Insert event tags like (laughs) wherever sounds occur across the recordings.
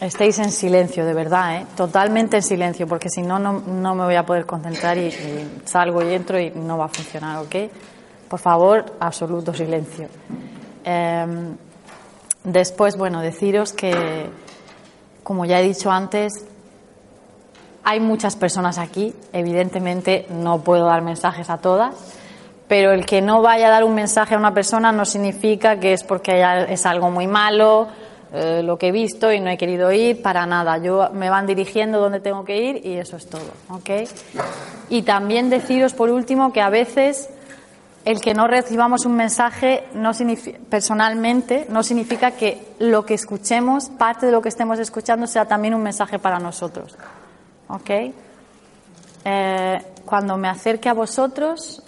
estéis en silencio, de verdad, ¿eh? totalmente en silencio, porque si no, no me voy a poder concentrar y, salgo y entro y no va a funcionar, ¿ok? Por favor, absoluto silencio. Eh, después, bueno, deciros que, como ya he dicho antes, hay muchas personas aquí, evidentemente no puedo dar mensajes a todas, pero el que no vaya a dar un mensaje a una persona no significa que es porque es algo muy malo, eh, lo que he visto y no he querido ir para nada. Yo me van dirigiendo donde tengo que ir y eso es todo, ¿ok? Y también deciros por último que a veces el que no recibamos un mensaje no personalmente no significa que lo que escuchemos, parte de lo que estemos escuchando, sea también un mensaje para nosotros, ¿ok? Eh, cuando me acerque a vosotros,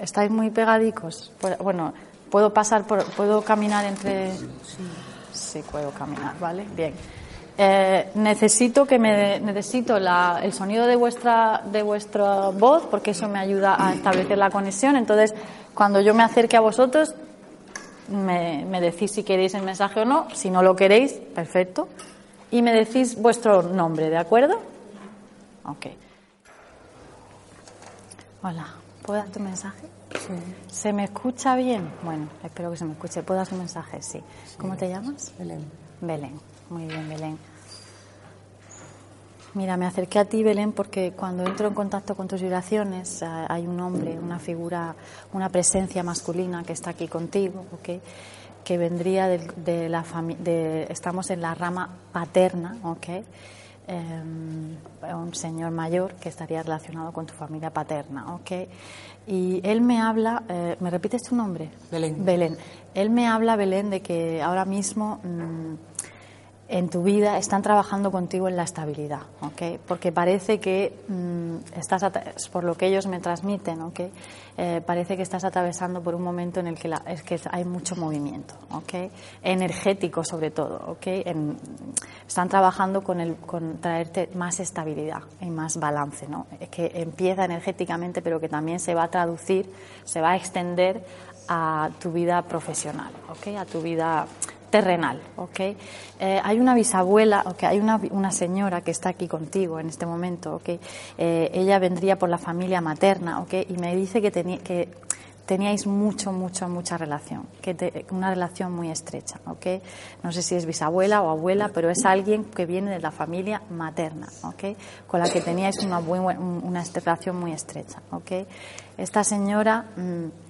estáis muy pegadicos. Bueno, puedo pasar por, puedo caminar entre. Sí puedo caminar, ¿vale? Bien. Eh, necesito que me necesito la, el sonido de vuestra de vuestra voz porque eso me ayuda a establecer la conexión. Entonces, cuando yo me acerque a vosotros, me, decís si queréis el mensaje o no. Si no lo queréis, perfecto. Y me decís vuestro nombre, ¿de acuerdo? Ok. Hola, ¿puedo dar tu mensaje? Sí. ¿Se me escucha bien? Bueno, espero que se me escuche. ¿Puedo dar un mensaje? Sí. sí. ¿Cómo te llamas? Belén. Belén. Muy bien, Belén. Mira, me acerqué a ti, Belén, porque cuando entro en contacto con tus vibraciones hay un hombre, una figura, una presencia masculina que está aquí contigo, ¿ok? que vendría de, de la familia, estamos en la rama paterna, ¿ok? Eh, un señor mayor que estaría relacionado con tu familia paterna, ¿ok? Y él me habla, eh, ¿me repites tu nombre? Belén. Belén. Él me habla, Belén, de que ahora mismo mmm, en tu vida están trabajando contigo en la estabilidad, ¿ok? Porque parece que mmm, estás, por lo que ellos me transmiten, ¿ok? Eh, parece que estás atravesando por un momento en el que, es que hay mucho movimiento, ¿ok? Energético sobre todo, ¿ok? Están trabajando con, el, con traerte más estabilidad y más balance, ¿no? Que empieza energéticamente, pero que también se va a traducir, se va a extender a tu vida profesional, ¿ok? A tu vida terrenal, ¿ok? Eh, hay una bisabuela, ¿ok? Hay una, una, señora que está aquí contigo en este momento, ¿ok? Eh, ella vendría por la familia materna, ¿ok? Y me dice que, teni que teníais mucho, mucho, mucha relación, que una relación muy estrecha, ¿ok? No sé si es bisabuela o abuela, pero es alguien que viene de la familia materna, ¿ok? Con la que teníais una, una relación muy estrecha, ¿ok? Esta señora... Mmm,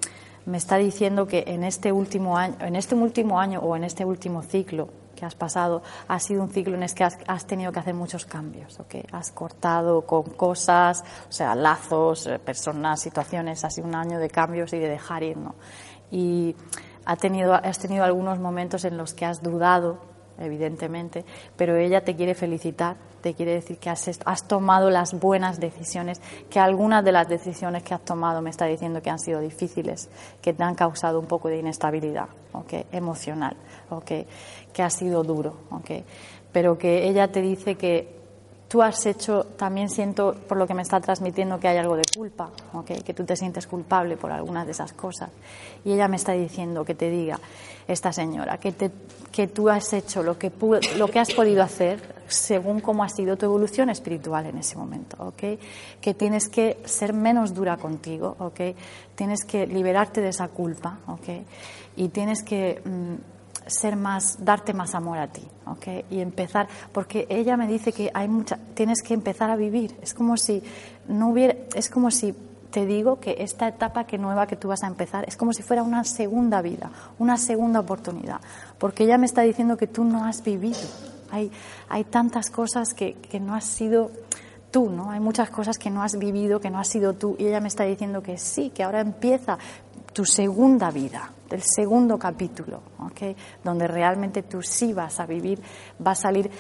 me está diciendo que en este último año, en este último año o en este último ciclo que has pasado, ha sido un ciclo en el que has, has tenido que hacer muchos cambios, ¿ok? Has cortado con cosas, o sea, lazos, personas, situaciones, ha sido un año de cambios y de dejar ir, ¿no? Y has tenido algunos momentos en los que has dudado, evidentemente, pero ella te quiere felicitar te quiere decir que has, has, tomado las buenas decisiones, que algunas de las decisiones que has tomado me está diciendo que han sido difíciles, que te han causado un poco de inestabilidad ¿okay? emocional, ¿okay? que ha sido duro, ¿okay? pero que ella te dice que tú has hecho, también siento por lo que me está transmitiendo que hay algo de culpa, que tú te sientes culpable por algunas de esas cosas. Y ella me está diciendo que te diga, esta señora, que, que tú has hecho lo que, lo que has podido hacer según cómo ha sido tu evolución espiritual en ese momento, ¿ok? Que tienes que ser menos dura contigo, ¿ok? Tienes que liberarte de esa culpa, ¿ok? Y tienes que... Mmm, ser más, darte más amor a ti, ¿ok? Y empezar, porque ella me dice que hay mucha, tienes que empezar a vivir. Es como si no hubiera, es como si te digo que esta etapa que nueva que tú vas a empezar es como si fuera una segunda vida, una segunda oportunidad, porque ella me está diciendo que tú no has vivido. Hay, hay tantas cosas que, que no has sido tú, ¿no? Hay muchas cosas que no has vivido, que no has sido tú, y ella me está diciendo que sí, que ahora empieza tu segunda vida, el segundo capítulo, ¿ok? Donde realmente tú sí vas a vivir, va a salir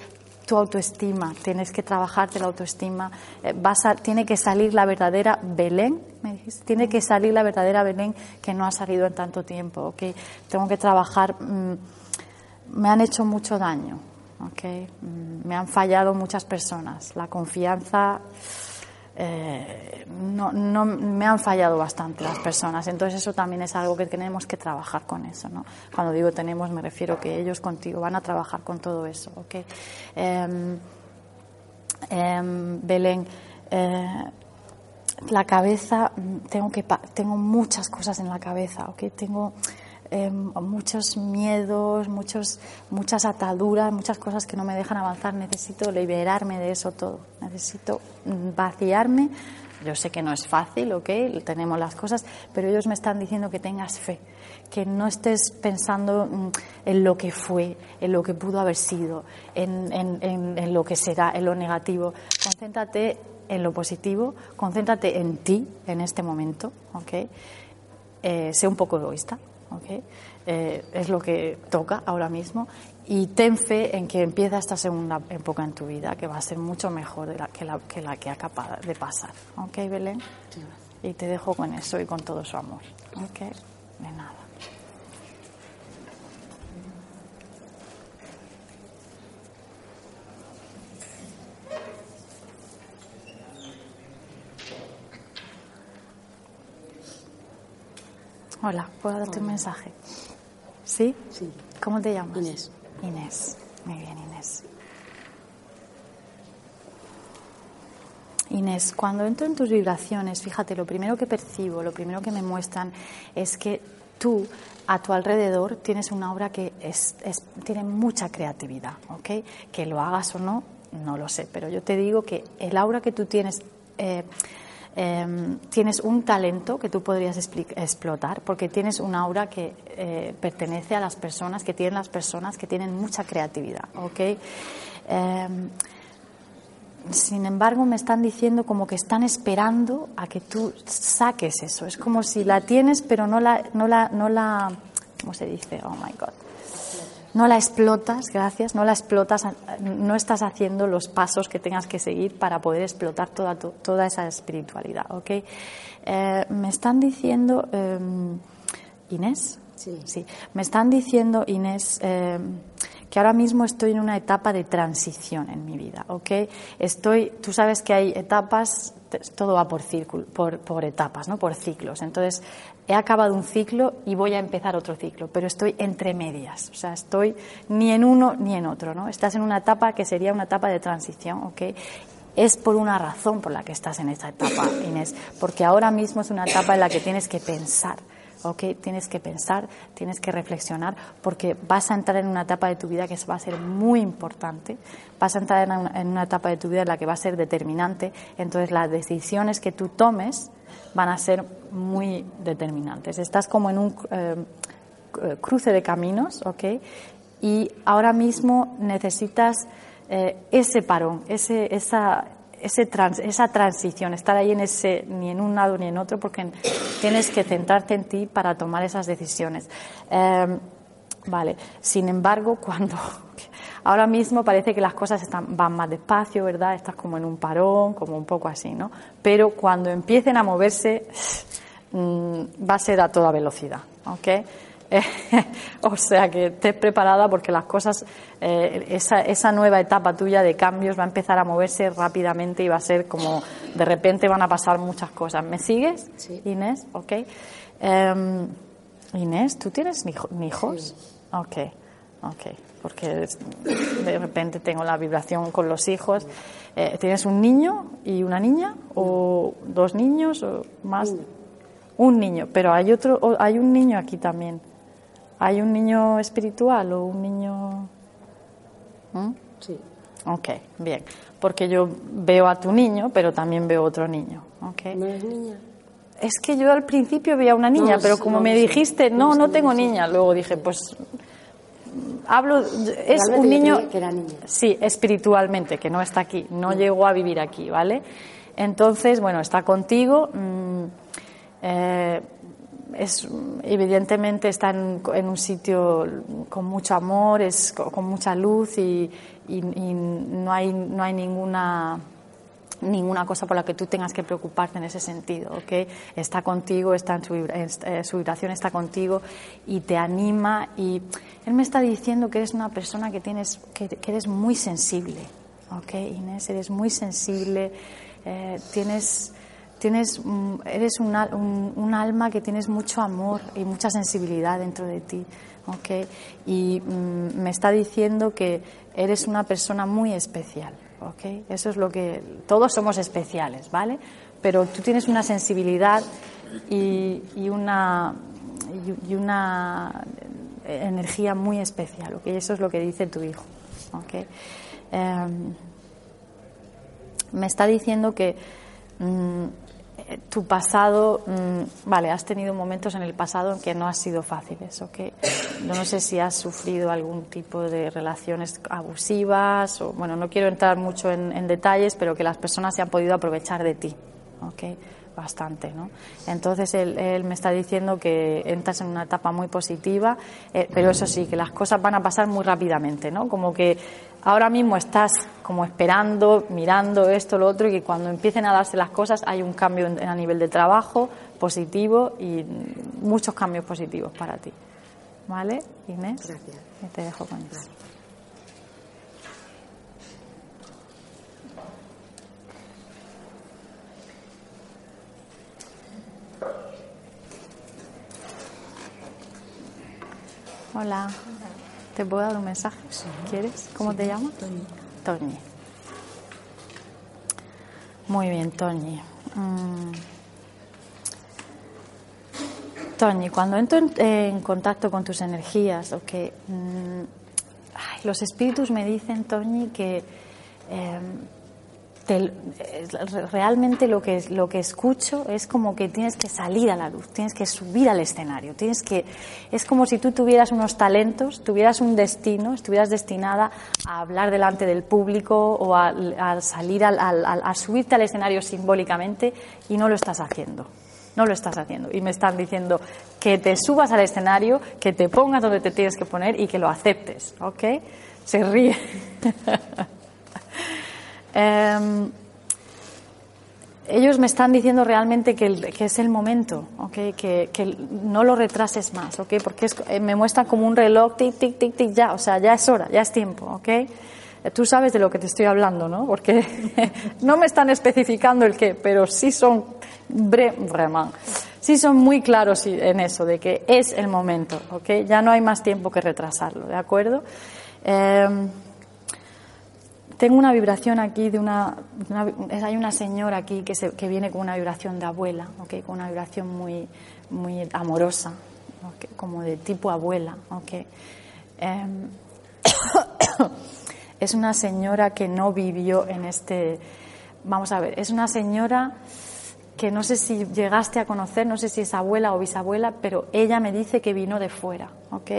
tu autoestima, tienes que trabajarte la autoestima, eh, vas a, tiene que salir la verdadera Belén, me dijiste, tiene que salir la verdadera Belén que no ha salido en tanto tiempo, ¿ok? Tengo que trabajar, mm, me han hecho mucho daño, ¿ok? Mm, me han fallado muchas personas, la confianza eh, no, no, me han fallado bastante las personas. Entonces eso también es algo que tenemos que trabajar con eso. ¿no? Cuando digo tenemos me refiero que ellos contigo van a trabajar con todo eso. ¿okay? Em, em, Belén, eh, la cabeza, tengo, que, tengo muchas cosas en la cabeza. ¿okay? Tengo Em, muchos miedos, muchos, muchas ataduras, muchas cosas que no me dejan avanzar. Necesito liberarme de eso todo. Necesito vaciarme. Yo sé que no es fácil, ¿ok? Tenemos las cosas, pero ellos me están diciendo que tengas fe, que no estés pensando mm, en lo que fue, en lo que pudo haber sido, en, en, en lo que será, en lo negativo. Concéntrate en lo positivo, concéntrate en ti en este momento, ¿ok? Eh, sé un poco egoísta, ¿okay? Eh, es lo que toca ahora mismo y ten fe en que empieza esta segunda época en tu vida que va a ser mucho mejor de la, que, la, que la que acaba de pasar. ¿Ok, Belén? Y te dejo con eso y con todo su amor. ¿Ok? De nada. Hola, ¿puedo darte un mensaje? ¿Sí? Sí. ¿Cómo te llamas? Inés. Inés. Muy bien, Inés. Inés, cuando entro en tus vibraciones, fíjate, lo primero que percibo, lo primero que me muestran es que tú a tu alrededor tienes una obra que es, tiene mucha creatividad, ¿ok? Que lo hagas o no, no lo sé, pero yo te digo que el aura que tú tienes eh, Em, tienes un talento que tú podrías explotar, porque tienes un aura que eh, pertenece a las personas, que tienen las personas que tienen mucha creatividad, ¿ok? Em, sin embargo, me están diciendo como que están esperando a que tú saques eso. Es como si la tienes, pero no la, no la, no la, ¿cómo se dice? Oh my God no la explotas, gracias, no la explotas, no estás haciendo los pasos que tengas que seguir para poder explotar toda, toda esa espiritualidad, ¿ok? Eh, me están diciendo, em, Inés, sí. sí, me están diciendo, Inés, em, que ahora mismo estoy en una etapa de transición en mi vida, ¿ok? Estoy, tú sabes que hay etapas, todo va por, círculo, por, etapas, ¿no? Por ciclos. Entonces, he acabado un ciclo y voy a empezar otro ciclo, pero estoy entre medias, o sea, estoy ni en uno ni en otro, ¿no? Estás en una etapa que sería una etapa de transición, ¿ok? Es por una razón por la que estás en esta etapa, Inés, porque ahora mismo es una etapa en la que tienes que pensar, ¿ok? Tienes que pensar, tienes que reflexionar, porque vas a entrar en una etapa de tu vida que va a ser muy importante, vas a entrar en una, etapa de tu vida en la que va a ser determinante, entonces las decisiones que tú tomes, van a ser muy determinantes. Estás como en un eh, cruce de caminos, ¿ok? Y ahora mismo necesitas eh, ese parón, ese, esa, ese esa transición, estar ahí en ese, ni en un lado ni en otro, porque tienes que centrarte en ti para tomar esas decisiones. Eh, vale, sin embargo, (laughs) cuando Ahora mismo parece que las cosas están, van más despacio, ¿verdad? Estás como en un parón, como un poco así, ¿no? Pero cuando empiecen a moverse, (laughs) mm, va a ser a toda velocidad, ¿ok? (laughs) o sea que estés preparada porque las cosas, eh, esa, esa, nueva etapa tuya de cambios va a empezar a moverse rápidamente y va a ser como de repente van a pasar muchas cosas. ¿Me sigues, sí. Inés? Ok. Em, Inés, ¿tú tienes hijos? Sí. Ok, ok porque de repente tengo la vibración con los hijos. Eh, ¿Tienes un niño y una niña? ¿O dos niños? ¿O más? Un niño, pero hay otro, hay un niño aquí también. ¿Hay un niño espiritual o un niño...? ¿Mm? Sí. Ok, bien. Porque yo veo a tu niño, pero también veo otro niño. Okay. ¿No es niña? Es que yo al principio veía una niña, No, pero como no, me dijiste, no, No, tengo niña. Luego dije, pues hablo, es Realmente un niño, que era niña. sí, espiritualmente, que no está aquí, no llegó a vivir aquí, ¿vale? Entonces, bueno, está contigo. mm, eh, es evidentemente está en, en un sitio con mucho amor, es co- con mucha luz y, y- y no hay no hay ninguna ninguna cosa por la que tú tengas que preocuparte en ese sentido, ¿ok? Está contigo, está en su, en- eh, su vibración está contigo y te anima y él me está diciendo que eres una persona que tienes que, que eres muy sensible, ¿ok? Inés, eres muy sensible, eh, tienes tienes eres un, un- un alma que tienes mucho amor y mucha sensibilidad dentro de ti, ¿ok? Y mm, me está diciendo que eres una persona muy especial, ¿ok? Eso es lo que todos somos especiales, ¿vale? Pero tú tienes una sensibilidad y, y una y, una energía muy especial, ¿ok? Eso es lo que dice tu hijo, ¿ok? Em, me está diciendo que mm, tu pasado, mm, vale, has tenido momentos en el pasado en que no han sido fáciles, ¿ok? Yo no sé si has sufrido algún tipo de relaciones abusivas, o bueno, no quiero entrar mucho en, detalles, pero que las personas se han podido aprovechar de ti, ¿ok? Bastante, ¿no? Entonces él, él me está diciendo que entras en una etapa muy positiva, eh, pero eso sí, que las cosas van a pasar muy rápidamente, ¿no? Como que ahora mismo estás como esperando, mirando esto, lo otro, y que cuando empiecen a darse las cosas hay un cambio en- a nivel de trabajo positivo y muchos cambios positivos para ti. ¿Vale, Inés? Gracias. Y te dejo con eso. Hola. ¿Te puedo dar un mensaje? ¿Quieres? ¿Cómo te llamas? Toñi. Toñi. Muy bien, Toñi. Mm. Toñi, cuando entro en, en contacto con tus energías, o que mm, ay, los espíritus me dicen, Toñi, que eh, te- realmente lo que, lo que escucho es como que tienes que salir a la luz, tienes que subir al escenario, tienes que es como si tú tuvieras unos talentos, tuvieras un destino, estuvieras destinada a hablar delante del público o a, a salir al, al- al- a subirte al escenario simbólicamente y no lo estás haciendo. No lo estás haciendo. Y me están diciendo que te subas al escenario, que te pongas donde te tienes que poner y que lo aceptes. ¿Ok? Se ríe. (laughs) Em, ellos me están diciendo realmente que, el- que es el momento, ¿ok? que, que no lo retrases más, ¿ok? porque es- eh, me muestran como un reloj, tic, tic, tic, tic, ya, o sea, ya es hora, ya es tiempo. ¿ok? Eh, Tú sabes de lo que te estoy hablando, ¿no? Porque (laughs) no me están especificando el qué, pero sí son, bre- sí son muy claros en eso, de que es el momento, ¿ok? Ya no hay más tiempo que retrasarlo, ¿de acuerdo? Em, tengo una vibración aquí de una, hay una señora aquí que, se- que viene con una vibración de abuela, ¿ok? con una vibración muy, muy amorosa, ¿ok? como de tipo abuela. ¿ok? Em, (coughs) es una señora que no vivió en este, vamos a ver, es una señora que no sé si llegaste a conocer, no sé si es abuela o bisabuela, pero ella me dice que vino de fuera, ¿ok?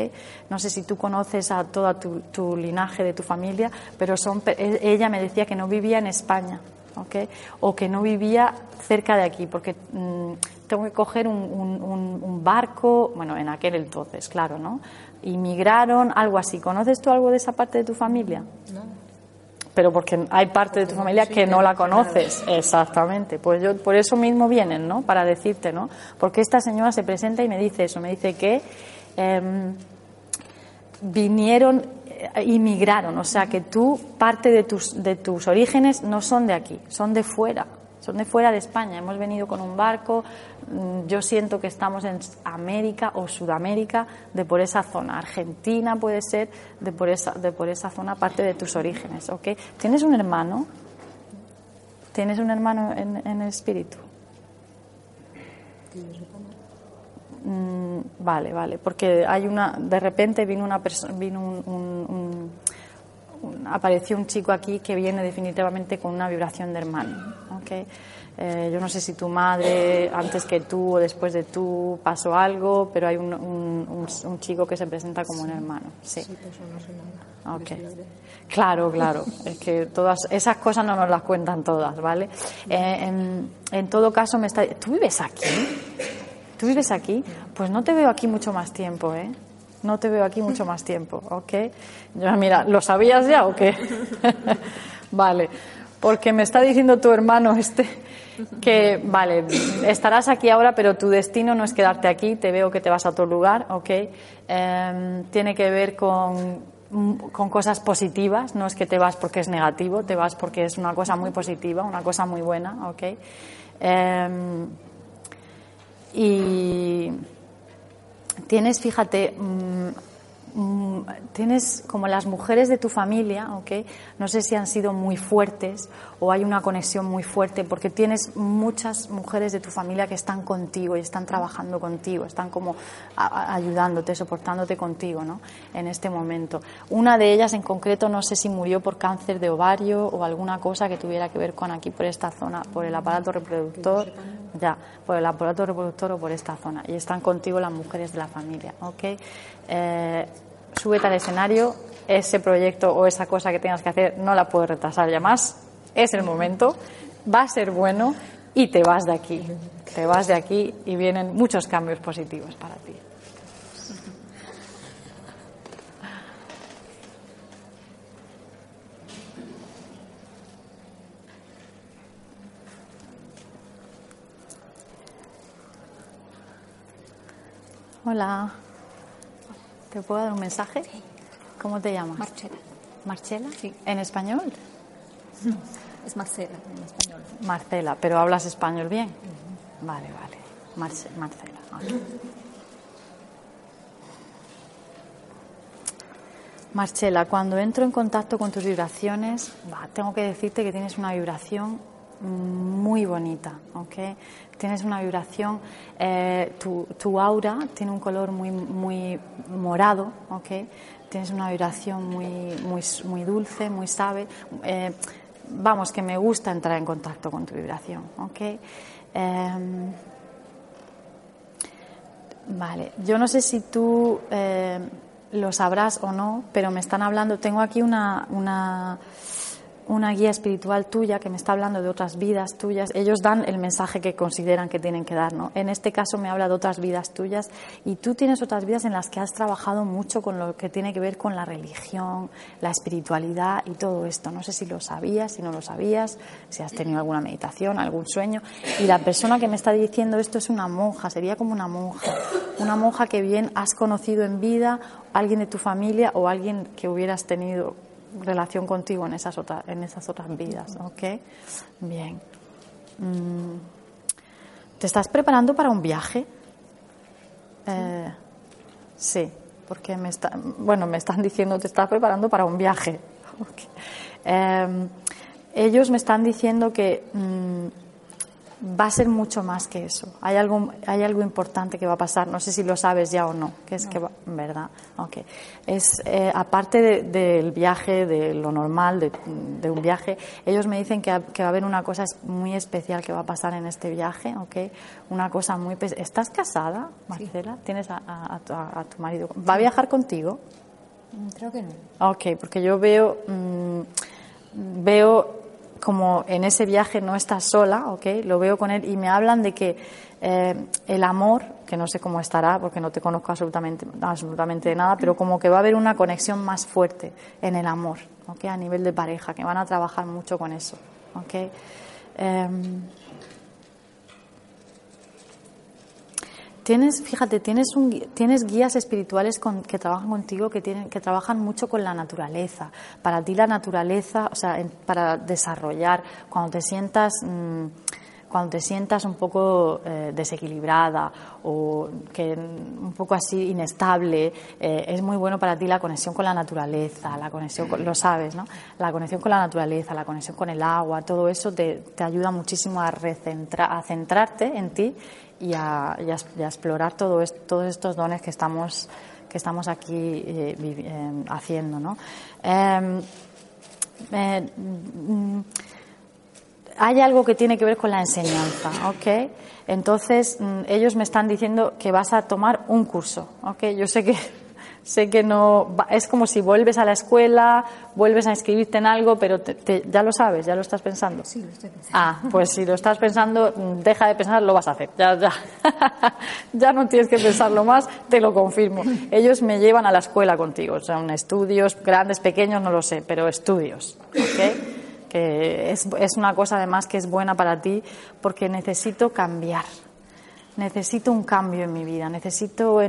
No sé si tú conoces a toda tu, linaje de tu familia, pero son, e- ella me decía que no vivía en España, ¿ok? O que no vivía cerca de aquí, porque mm, tengo que coger un, un- barco, bueno, en aquel entonces, claro, ¿no? Inmigraron, algo así. ¿Conoces tú algo de esa parte de tu familia? Pero porque hay parte de tu familia que no la conoces. Exactamente. Pues yo por eso mismo vienen, ¿no? Para decirte, ¿no? Porque esta señora se presenta y me dice eso, me dice que em, vinieron, eh, inmigraron, o sea que tú parte de tus de tus orígenes no son de aquí, son de fuera. Son de fuera de España. Hemos venido con un barco. mm, Yo siento que estamos en América o Sudamérica, de por esa zona. Argentina puede ser de por esa, de por esa zona, parte de tus orígenes. ¿ok? ¿Tienes un hermano? ¿Tienes un hermano en, en el espíritu? Mm, vale, vale, porque hay una, de repente vino una persona, vino un, apareció un chico aquí que viene definitivamente con una vibración de hermano, ¿okay? Eh, yo no sé si tu madre, antes que tú o después de tú, pasó algo, pero hay un, un, chico que se presenta como un hermano. Sí. sí pues no Okay. Claro, (laughs) claro. Es que todas esas cosas no nos las cuentan todas, ¿vale? Eh, en, en, todo caso, me está. ¿Tú vives aquí? ¿Tú vives aquí? Pues no te veo aquí mucho más tiempo, ¿eh? No te veo aquí mucho más tiempo, ¿ok? Yo, mira, ¿lo sabías ya o qué? (laughs) vale, porque me está diciendo tu hermano este que, vale, estarás aquí ahora, pero tu destino no es quedarte aquí, te veo que te vas a otro lugar, ¿ok? Em, tiene que ver con, con cosas positivas, no es que te vas porque es negativo, te vas porque es una cosa muy positiva, una cosa muy buena, ¿ok? Em, y tienes, fíjate, mm, tienes como las mujeres de tu familia, ¿ok? No sé si han sido muy fuertes o hay una conexión muy fuerte porque tienes muchas mujeres de tu familia que están contigo y están trabajando contigo, están como ayudándote, soportándote contigo, ¿no? En este momento. Una de ellas en concreto no sé si murió por cáncer de ovario o alguna cosa que tuviera que ver con aquí por esta zona, por el aparato reproductor ya, por el aparato reproductor o por esta zona. Y están contigo las mujeres de la familia, ¿ok? Eh, súbete al escenario, ese proyecto o esa cosa que tengas que hacer no la puedes retrasar ya más, es el momento, va a ser bueno y te vas de aquí. Te vas de aquí y vienen muchos cambios positivos para ti. Hola. ¿Te puedo dar un mensaje? ¿Cómo te llamas? Marcela. ¿Marcela? Sí. ¿En español? Es Marcela en español. Marcela, pero hablas español bien. Vale, vale. Marcela. Marcela, cuando entro en contacto con tus vibraciones, tengo que decirte que tienes una vibración muy bonita, ¿ok? Tienes una vibración, eh, tu, aura tiene un color muy, muy morado, ¿ok? Tienes una vibración muy, muy, muy dulce, muy suave. Eh, vamos, que me gusta entrar en contacto con tu vibración, ¿ok? Em, vale, yo no sé si tú eh, lo sabrás o no, pero me están hablando, tengo aquí una, una una guía espiritual tuya que me está hablando de otras vidas tuyas. Ellos dan el mensaje que consideran que tienen que dar. ¿no? En este caso me habla de otras vidas tuyas y tú tienes otras vidas en las que has trabajado mucho con lo que tiene que ver con la religión, la espiritualidad y todo esto. No sé si lo sabías, si no lo sabías, si has tenido alguna meditación, algún sueño. Y la persona que me está diciendo esto es una monja, sería como una monja. Una monja que bien has conocido en vida, alguien de tu familia o alguien que hubieras tenido relación contigo en esas otras, en esas otras vidas, ¿ok? Bien. Mm. ¿Te estás preparando para un viaje? Eh, sí, porque me está, bueno, me están diciendo te estás preparando para un viaje. (laughs) Em, ellos me están diciendo que mm, va a ser mucho más que eso. Hay algo, hay algo importante que va a pasar. No sé si lo sabes ya o no. Que es que va, verdad. Okay. Es eh, aparte del viaje, de lo normal, de, un viaje. Ellos me dicen que, va a haber una cosa muy especial que va a pasar en este viaje. Okay. Una cosa muy. ¿Estás casada, Marcela? ¿Tienes a, tu, marido? ¿Va a viajar contigo? Mm, creo que no. Ok, porque yo veo mm, veo como en ese viaje no estás sola, ¿ok? Lo veo con él y me hablan de que eh, el amor, que no sé cómo estará porque no te conozco absolutamente, absolutamente de nada, pero como que va a haber una conexión más fuerte en el amor, ¿ok? A nivel de pareja, que van a trabajar mucho con eso, ¿ok? Em, Tienes, fíjate, tienes, un, tienes guías espirituales que trabajan contigo, que, tienen, trabajan mucho con la naturaleza. Para ti la naturaleza, o sea, para desarrollar, cuando te sientas mm, cuando te sientas un poco eh, desequilibrada o que un poco así inestable, eh, es muy bueno para ti la conexión con la naturaleza, la conexión con, lo sabes, ¿no? La conexión con la naturaleza, la conexión con el agua, todo eso te, te ayuda muchísimo a, recentra, a centrarte en ti y a, y a, explorar todo esto, todos estos dones que estamos que estamos aquí eh, eh, haciendo, ¿no? Eh, hay algo que tiene que ver con la enseñanza, ¿ok? Entonces, mm, ellos me están diciendo que vas a tomar un curso, ¿ok? Yo sé que sé que no es como si vuelves a la escuela, vuelves a inscribirte en algo, pero te, ya lo sabes, ya lo estás pensando. Sí, lo estoy pensando. Ah, pues si lo estás pensando, deja de pensar, lo vas a hacer. Ya, ya, (laughs) ya no tienes que pensarlo más, te lo confirmo. Ellos me llevan a la escuela contigo, son estudios grandes, pequeños, no lo sé, pero estudios, ¿ok? Que es, es una cosa además que es buena para ti porque necesito cambiar necesito un cambio en mi vida, necesito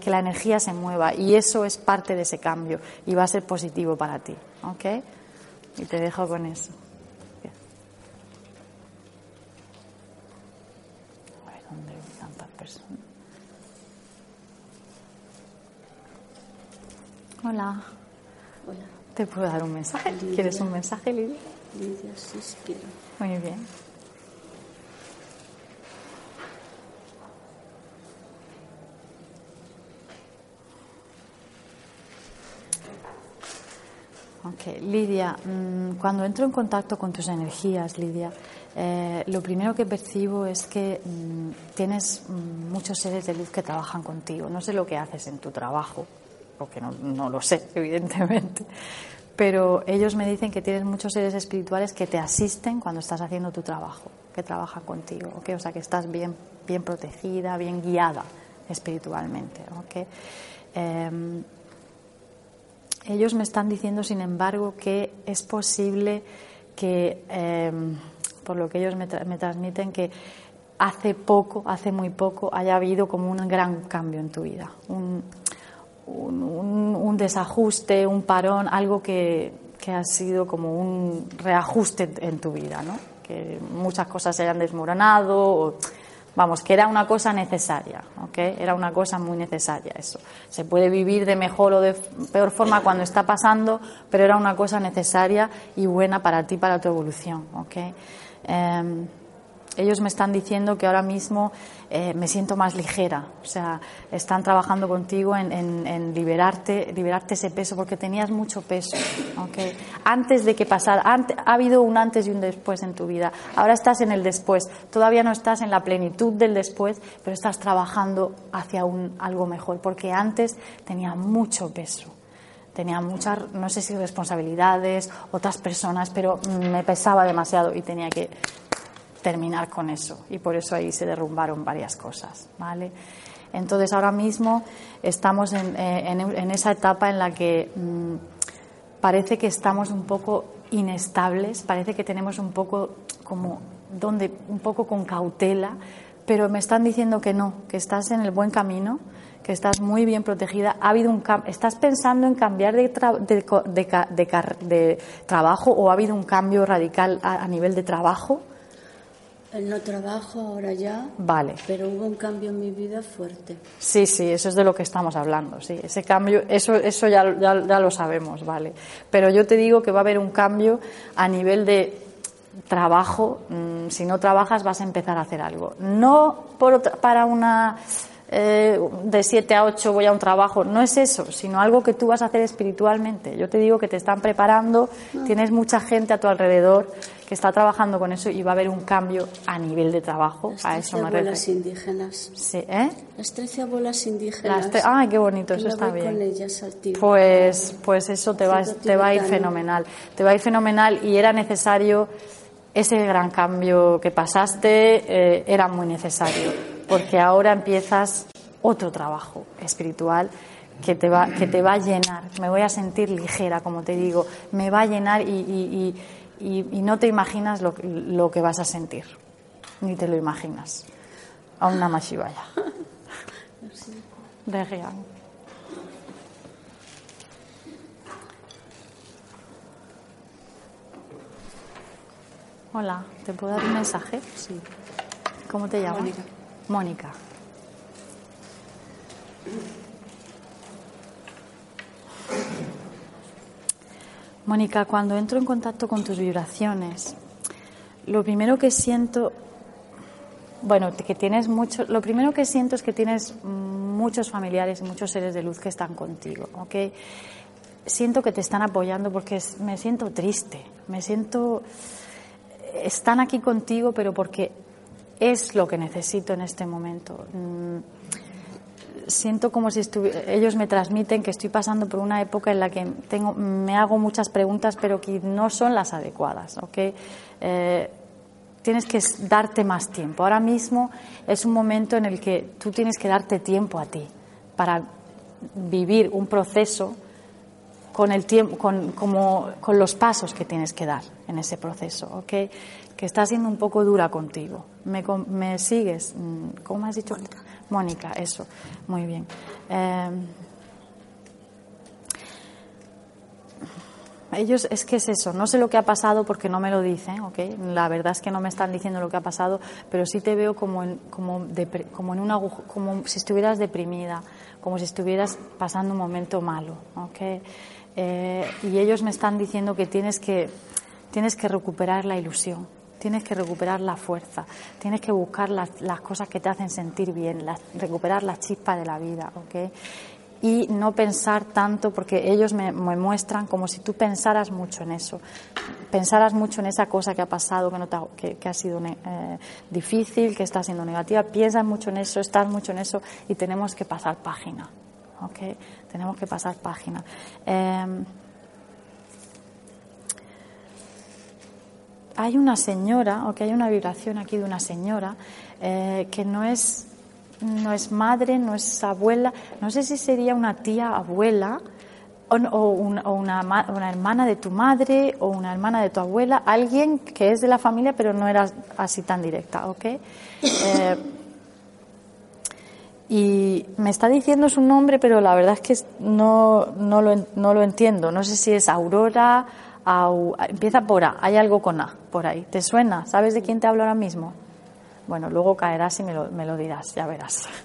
que la energía se mueva y eso es parte de ese cambio y va a ser positivo para ti. ¿Ok? Y te dejo con eso. A ver, ¿dónde hay tantas personas? Hola. Hola. ¿Te puedo dar un mensaje? ¿Quieres un mensaje, Lidia? Lidia, sí, sí quiero. Muy bien. Ok, Lidia, mm, cuando entro en contacto con tus energías, Lidia, eh, lo primero que percibo es que mm, tienes mm, muchos seres de luz que trabajan contigo. No sé lo que haces en tu trabajo, porque no, lo sé, (laughs) evidentemente, pero ellos me dicen que tienes muchos seres espirituales que te asisten cuando estás haciendo tu trabajo, que trabajan contigo, ¿ok? o sea que estás bien, bien protegida, bien guiada espiritualmente. ¿ok? Em, ellos me están diciendo, sin embargo, que es posible que, eh, por lo que ellos me, tra me, transmiten, que hace poco, hace muy poco, haya habido como un gran cambio en tu vida, un, desajuste, un parón, algo que, que, ha sido como un reajuste en tu vida, ¿no? Que muchas cosas se hayan desmoronado. O, Vamos, que era una cosa necesaria, ¿ok? Era una cosa muy necesaria eso. Se puede vivir de mejor o de peor forma cuando está pasando, pero era una cosa necesaria y buena para ti, para tu evolución, ¿ok? Eh, ellos me están diciendo que ahora mismo eh, me siento más ligera, o sea, están trabajando contigo en, liberarte, liberarte ese peso, porque tenías mucho peso, ¿okay? Antes de que pasara, antes, ha habido un antes y un después en tu vida, ahora estás en el después, todavía no estás en la plenitud del después, pero estás trabajando hacia un, algo mejor, porque antes tenía mucho peso. Tenía muchas, no sé si responsabilidades, otras personas, pero me pesaba demasiado y tenía que terminar con eso y por eso ahí se derrumbaron varias cosas, ¿vale? Entonces ahora mismo estamos en, en, en esa etapa en la que mmm, parece que estamos un poco inestables, parece que tenemos un poco como donde un poco con cautela, pero me están diciendo que no, que estás en el buen camino, que estás muy bien protegida. Ha habido un estás pensando en cambiar de, tra de, de, de, trabajo o ha habido un cambio radical a nivel de trabajo. No trabajo ahora ya. Vale. Pero hubo un cambio en mi vida fuerte. Sí, sí, eso es de lo que estamos hablando. Sí, ese cambio, eso, eso ya, ya, ya lo sabemos, vale. Pero yo te digo que va a haber un cambio a nivel de trabajo. Mm, si no trabajas, vas a empezar a hacer algo. No por otra, para una eh, de 7 a 8 voy a un trabajo. No es eso, sino algo que tú vas a hacer espiritualmente. Yo te digo que te están preparando, no. tienes mucha gente a tu alrededor que está trabajando con eso y va a haber un cambio a nivel de trabajo. Las a eso me abuelas indígenas. Sí, ¿eh? Las 13 abuelas indígenas. Las Ay, qué bonito, eso está bien. Pues, pues eso te va, te va a ir fenomenal. Te va a ir fenomenal y era necesario ese gran cambio que pasaste, eh, era muy necesario porque ahora empiezas otro trabajo espiritual que te va, que te va a llenar. Me voy a sentir ligera, como te digo, me va a llenar y, y, y, y no te imaginas lo, lo, que vas a sentir, ni te lo imaginas. A una Mashivaya. Regian. Hola, ¿te puedo dar un mensaje? Sí. ¿Cómo te llamas? Mónica. Mónica. Mónica, cuando entro en contacto con tus vibraciones, lo primero que siento, bueno, que tienes mucho, lo primero que siento es que tienes muchos familiares y muchos seres de luz que están contigo, ¿ok? Siento que te están apoyando porque me siento triste, me siento, están aquí contigo, pero porque es lo que necesito en este momento. Siento como si estuvi- ellos me transmiten que estoy pasando por una época en la que tengo, me hago muchas preguntas, pero que no son las adecuadas. ¿ok? Eh, tienes que darte más tiempo. Ahora mismo es un momento en el que tú tienes que darte tiempo a ti para vivir un proceso con el tiempo, con, como, con los pasos que tienes que dar en ese proceso, ¿ok? Que está siendo un poco dura contigo. ¿Me, me sigues? Mm, ¿Cómo has dicho? Mónica. Eso. Muy bien. Eh, ellos, es que es eso, no sé lo que ha pasado porque no me lo dicen, ¿ok? La verdad es que no me están diciendo lo que ha pasado, pero sí te veo como en, como depre- como en como si estuvieras deprimida, como si estuvieras pasando un momento malo, ¿ok? Eh, y ellos me están diciendo que tienes que, tienes que recuperar la ilusión, tienes que recuperar la fuerza, tienes que buscar las, cosas que te hacen sentir bien, recuperar la chispa de la vida, ¿ok? y no pensar tanto, porque ellos me, muestran como si tú pensaras mucho en eso, pensaras mucho en esa cosa que ha pasado, que, no te ha, que, ha sido eh, difícil, que está siendo negativa, piensas mucho en eso, estás mucho en eso y tenemos que pasar página, ¿ok? Tenemos que pasar página. Eh, hay una señora, o que hay una vibración aquí de una señora, eh, que no es, no es madre, no es abuela, no sé si sería una tía abuela o, o un- o una, una hermana de tu madre o una hermana de tu abuela, alguien que es de la familia pero no era así tan directa, ¿ok? Eh, y me está diciendo su nombre, pero la verdad es que no, no, lo, no lo entiendo. No sé si es Aurora, Empieza por A, hay algo con A por ahí. ¿Te suena? ¿Sabes de quién te hablo ahora mismo? Bueno, luego caerás y me lo, dirás, ya verás. (laughs)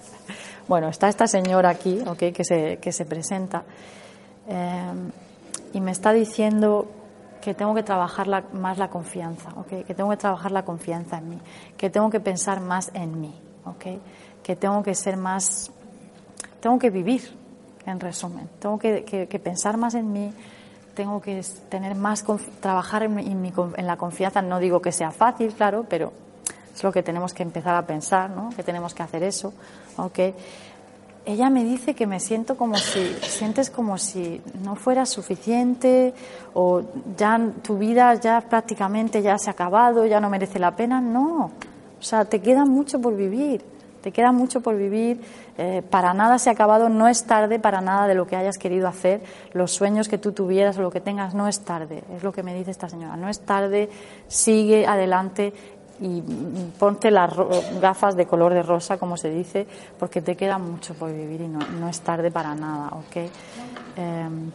Bueno, está esta señora aquí, ¿ok? que, se, presenta, eh, y me está diciendo que tengo que trabajar más la confianza, ¿ok? que tengo que trabajar la confianza en mí, que tengo que pensar más en mí, ¿ok? que tengo que ser más, tengo que vivir, en resumen, tengo que- que pensar más en mí, tengo que tener más, trabajar en, en mi en la confianza, no digo que sea fácil, claro, pero es lo que tenemos que empezar a pensar, ¿no? que tenemos que hacer eso, ¿ok? ella me dice que me siento como si, sientes como si no fuera suficiente o ya tu vida ya prácticamente ya se ha acabado, ya no merece la pena. No, o sea, te queda mucho por vivir, te queda mucho por vivir, eh, para nada se ha acabado, no es tarde para nada de lo que hayas querido hacer, los sueños que tú tuvieras o lo que tengas, no es tarde, es lo que me dice esta señora, no es tarde, sigue adelante y ponte las gafas de color de rosa, como se dice, porque te queda mucho por vivir y no, no es tarde para nada, ¿ok? Em,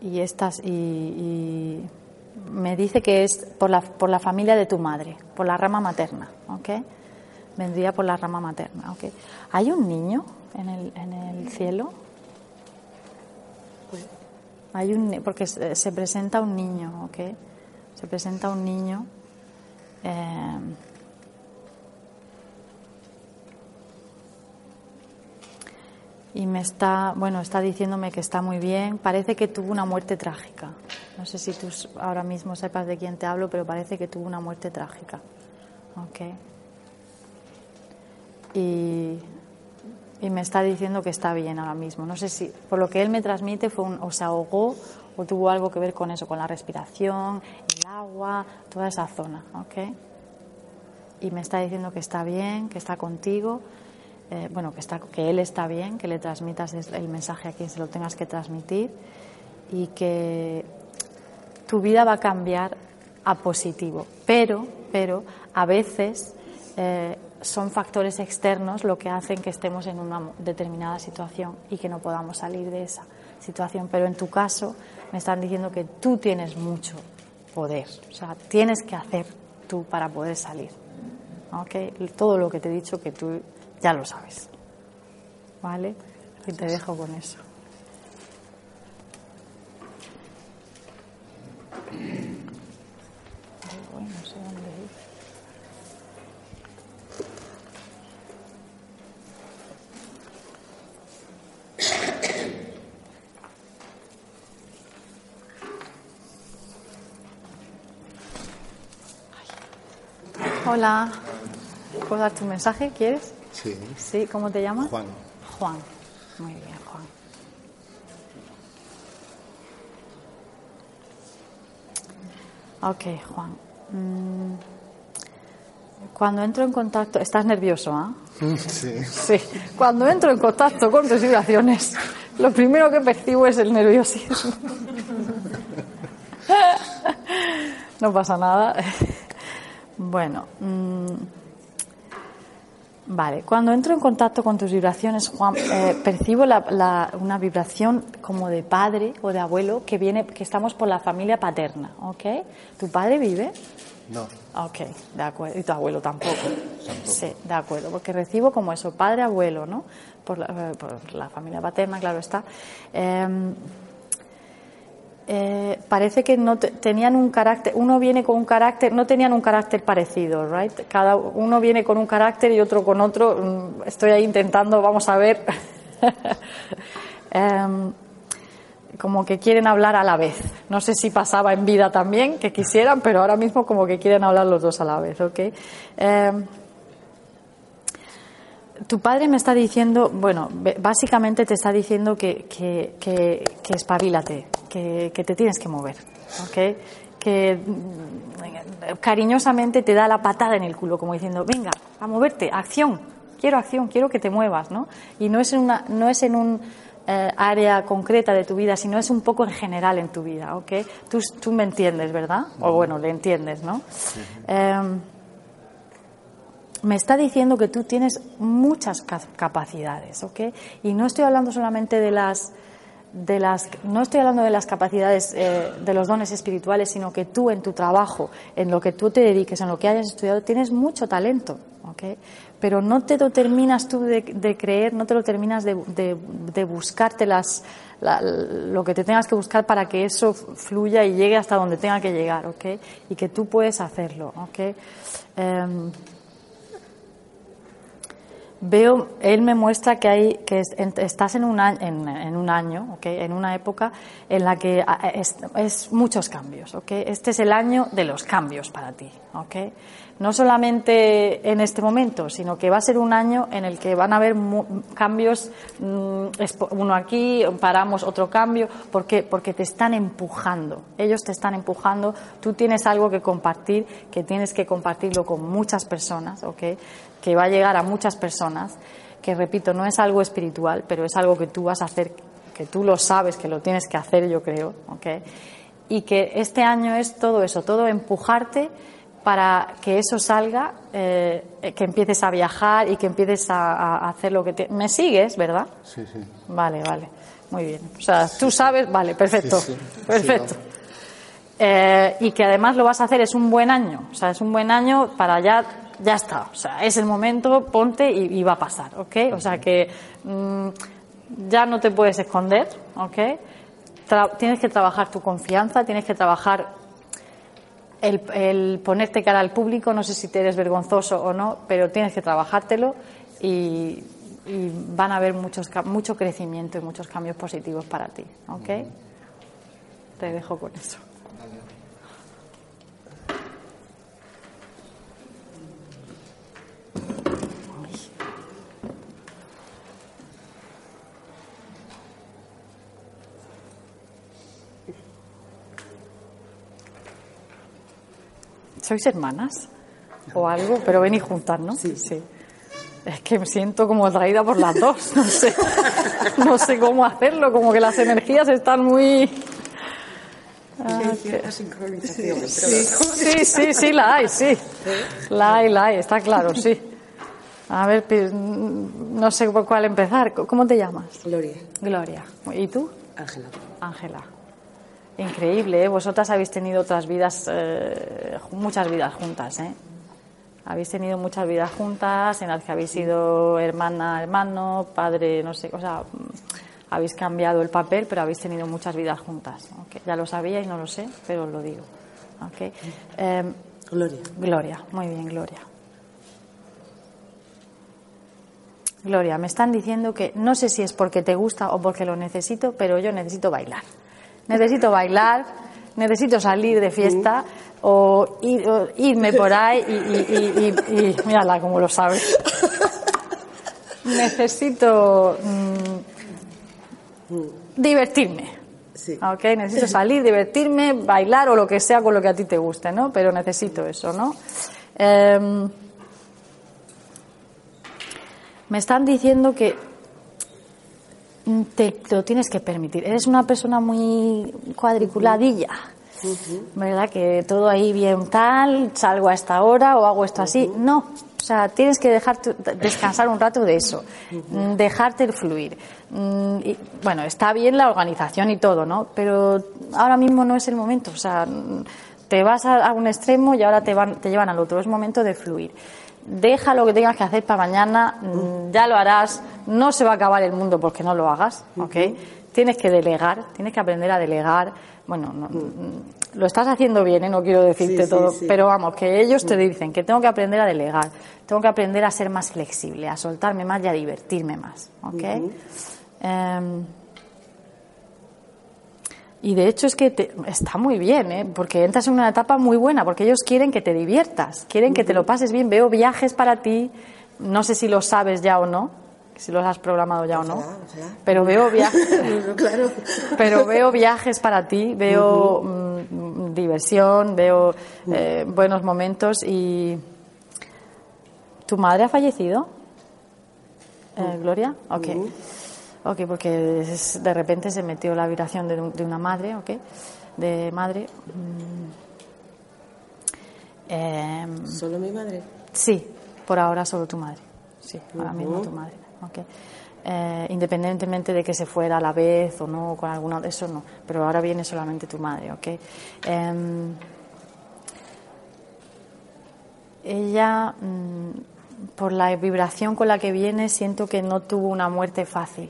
y estas y me dice que es por la, por la familia de tu madre, por la rama materna, ¿ok? Vendría por la rama materna, ¿ok? ¿Hay un niño en el, en el cielo? Hay un, porque se presenta un niño, ¿ok? Se presenta un niño. eh, y me está, bueno, está diciéndome que está muy bien. Parece que tuvo una muerte trágica. No sé si tú ahora mismo sepas de quién te hablo, pero parece que tuvo una muerte trágica. ¿Ok? Y, y me está diciendo que está bien ahora mismo. No sé si, por lo que él me transmite, fue un, o se ahogó o tuvo algo que ver con eso, con la respiración, el agua, toda esa zona. ¿Ok? y me está diciendo que está bien, que está contigo, eh, bueno, que, está, que él está bien, que le transmitas el mensaje a quien se lo tengas que transmitir y que tu vida va a cambiar a positivo. Pero, pero a veces eh, son factores externos lo que hacen que estemos en una determinada situación y que no podamos salir de esa. situación, pero en tu caso me están diciendo que tú tienes mucho poder, o sea, tienes que hacer tú para poder salir. Todo lo que te he dicho que tú ya lo sabes. ¿Vale? Y te dejo con eso. Hola. ¿Puedo darte un mensaje? ¿Quieres? Sí. Sí, ¿cómo te llamas? Juan. Juan. Muy bien, Juan. Ok, Juan. Mm, Cuando entro en contacto, estás nervioso, ¿ah? (laughs) Sí. Sí. Cuando entro en contacto con tus vibraciones, lo primero que percibo es el nerviosismo. (laughs) No pasa nada. (laughs) Bueno, mm, vale. Cuando entro en contacto con tus vibraciones, Juan, eh, percibo la- la- una vibración como de padre o de abuelo que viene, que estamos por la familia paterna, ¿ok? ¿Tu padre vive? No. Ok, de acuerdo. Y tu abuelo tampoco. Sí, de acuerdo. Porque recibo como eso, padre, abuelo, ¿no? Por la, eh, por la familia paterna, claro está. Eh, eh, parece que no te- tenían un carácter, uno viene con un carácter, no tenían un carácter parecido, right? Cada uno viene con un carácter y otro con otro. Mm, Estoy ahí intentando, vamos a ver. (laughs) Em, como que quieren hablar a la vez. No sé si pasaba en vida también, que quisieran, pero ahora mismo como que quieren hablar los dos a la vez, ¿ok? Em, tu padre me está diciendo, bueno, básicamente te está diciendo que, que, que, que espabilate, que, que te tienes que mover, ¿ok? Que mm, cariñosamente te da la patada en el culo, como diciendo, venga, a moverte, acción, quiero acción, quiero que te muevas, ¿no? Y no es en, una, no es en un eh, área concreta de tu vida, sino es un poco en general en tu vida, ¿ok? Tú, tú me entiendes, ¿verdad? O bueno, le entiendes, ¿no? Em, me está diciendo que tú tienes muchas ca- capacidades, ¿ok? Y no estoy hablando solamente de las, de las, no estoy hablando de las capacidades eh, de los dones espirituales, sino que tú en tu trabajo, en lo que tú te dediques, en lo que hayas estudiado, tienes mucho talento, ¿ok? Pero no te lo terminas tú de, creer, no te lo terminas de, de, de buscarte las, la- lo que te tengas que buscar para que eso fluya y llegue hasta donde tenga que llegar, ¿ok? Y que tú puedes hacerlo, ¿ok? Em, veo, él me muestra que hay, que estás en un año, en, en un año, ¿ok? en una época en la que a- es, es muchos cambios, ¿ok? Este es el año de los cambios para ti, ¿ok? No solamente en este momento, sino que va a ser un año en el que van a haber cambios, mm, uno aquí, paramos otro cambio, ¿por qué? Porque te están empujando, ellos te están empujando, tú tienes algo que compartir, que tienes que compartirlo con muchas personas, ¿ok? Que va a llegar a muchas personas, que repito, no es algo espiritual, pero es algo que tú vas a hacer, que tú lo sabes, que lo tienes que hacer, yo creo, ¿ok? Y que este año es todo eso, todo empujarte para que eso salga, eh, que empieces a viajar y que empieces a, a hacer lo que te... ¿Me sigues, verdad? Sí, sí. Vale, vale, muy bien. O sea, tú sabes, vale, perfecto, Sí, sí. perfecto. Eh, y que además lo vas a hacer, es un buen año, o sea, es un buen año para ya, ya está, o sea, es el momento, ponte y, y va a pasar, ¿ok? O sea que mm, ya no te puedes esconder, ¿ok? Tra- tienes que trabajar tu confianza, tienes que trabajar el, el ponerte cara al público, no sé si te eres vergonzoso o no, pero tienes que trabajártelo y, y van a haber muchos, mucho crecimiento y muchos cambios positivos para ti, ¿ok? Te dejo con eso. ¿Sois hermanas? O algo, pero venís juntas, ¿no? Sí, sí. Es que me siento como atraída por las dos, no sé. No sé cómo hacerlo, como que las energías están muy... Ah, que- Sí, sí, sí, la hay, sí. La hay, la hay, está claro, sí. A ver, no sé por cuál empezar. ¿Cómo te llamas? Gloria. Gloria. ¿Y tú? Ángela. Ángela. Increíble, ¿eh? Vosotras habéis tenido otras vidas, eh, muchas vidas juntas, ¿eh? Habéis tenido muchas vidas juntas en las que habéis sido hermana, hermano, padre, no sé, o sea, mm, habéis cambiado el papel, pero habéis tenido muchas vidas juntas. ¿ok? Ya lo sabíais, no lo sé, pero os lo digo. ¿ok? Em, Gloria. Gloria, muy bien, Gloria. Gloria, me están diciendo que no sé si es porque te gusta o porque lo necesito, pero yo necesito bailar. Necesito bailar, necesito salir de fiesta o, ir- o irme por ahí y, y, y- y- y- mírala como lo sabes. Necesito mm, divertirme. Sí. ¿ok? Necesito salir, divertirme, bailar o lo que sea con lo que a ti te guste, ¿no? Pero necesito eso, ¿no? Em, me están diciendo que te, te lo tienes que permitir. Eres una persona muy cuadriculadilla, ¿verdad? Que todo ahí bien tal, salgo a esta hora o hago esto así. No, o sea, tienes que dejar tu- descansar un rato de eso, mm, dejarte fluir. Mm, y, bueno, está bien la organización y todo, ¿no? Pero ahora mismo no es el momento. O sea, te vas a, a un extremo y ahora te, van, te llevan al otro. Es momento de fluir. Deja lo que tengas que hacer para mañana, mm, ya lo harás. No se va a acabar el mundo porque no lo hagas, ¿ok? Tienes que delegar, tienes que aprender a delegar. Bueno, no- mm, lo estás haciendo bien, ¿eh? no quiero decirte Sí, todo, sí. pero vamos, que ellos te dicen que tengo que aprender a delegar, tengo que aprender a ser más flexible, a soltarme más y a divertirme más, ¿ok? Y de hecho es que te- está muy bien, ¿eh? porque entras en una etapa muy buena, porque ellos quieren que te diviertas, quieren que te lo pases bien. Veo viajes para ti, no sé si lo sabes ya o no, si los has programado ya o no, Ojalá, pero veo viajes. (laughs) Claro. (laughs) Pero veo viajes para ti, veo mm, diversión, veo eh, buenos momentos y... ¿Tu madre ha fallecido? Eh, Gloria? Ok. Ok, porque es- de repente se metió la vibración de, un- de una madre, ok, de madre. Mm. Em, Solo mi madre. Sí, por ahora solo tu madre. Sí, ahora mismo tu madre. ok. Eh, independientemente de que se fuera a la vez o no, con alguno de eso no. Pero ahora viene solamente tu madre, ¿ok? Em, ella, mm, por la vibración con la que viene, siento que no tuvo una muerte fácil.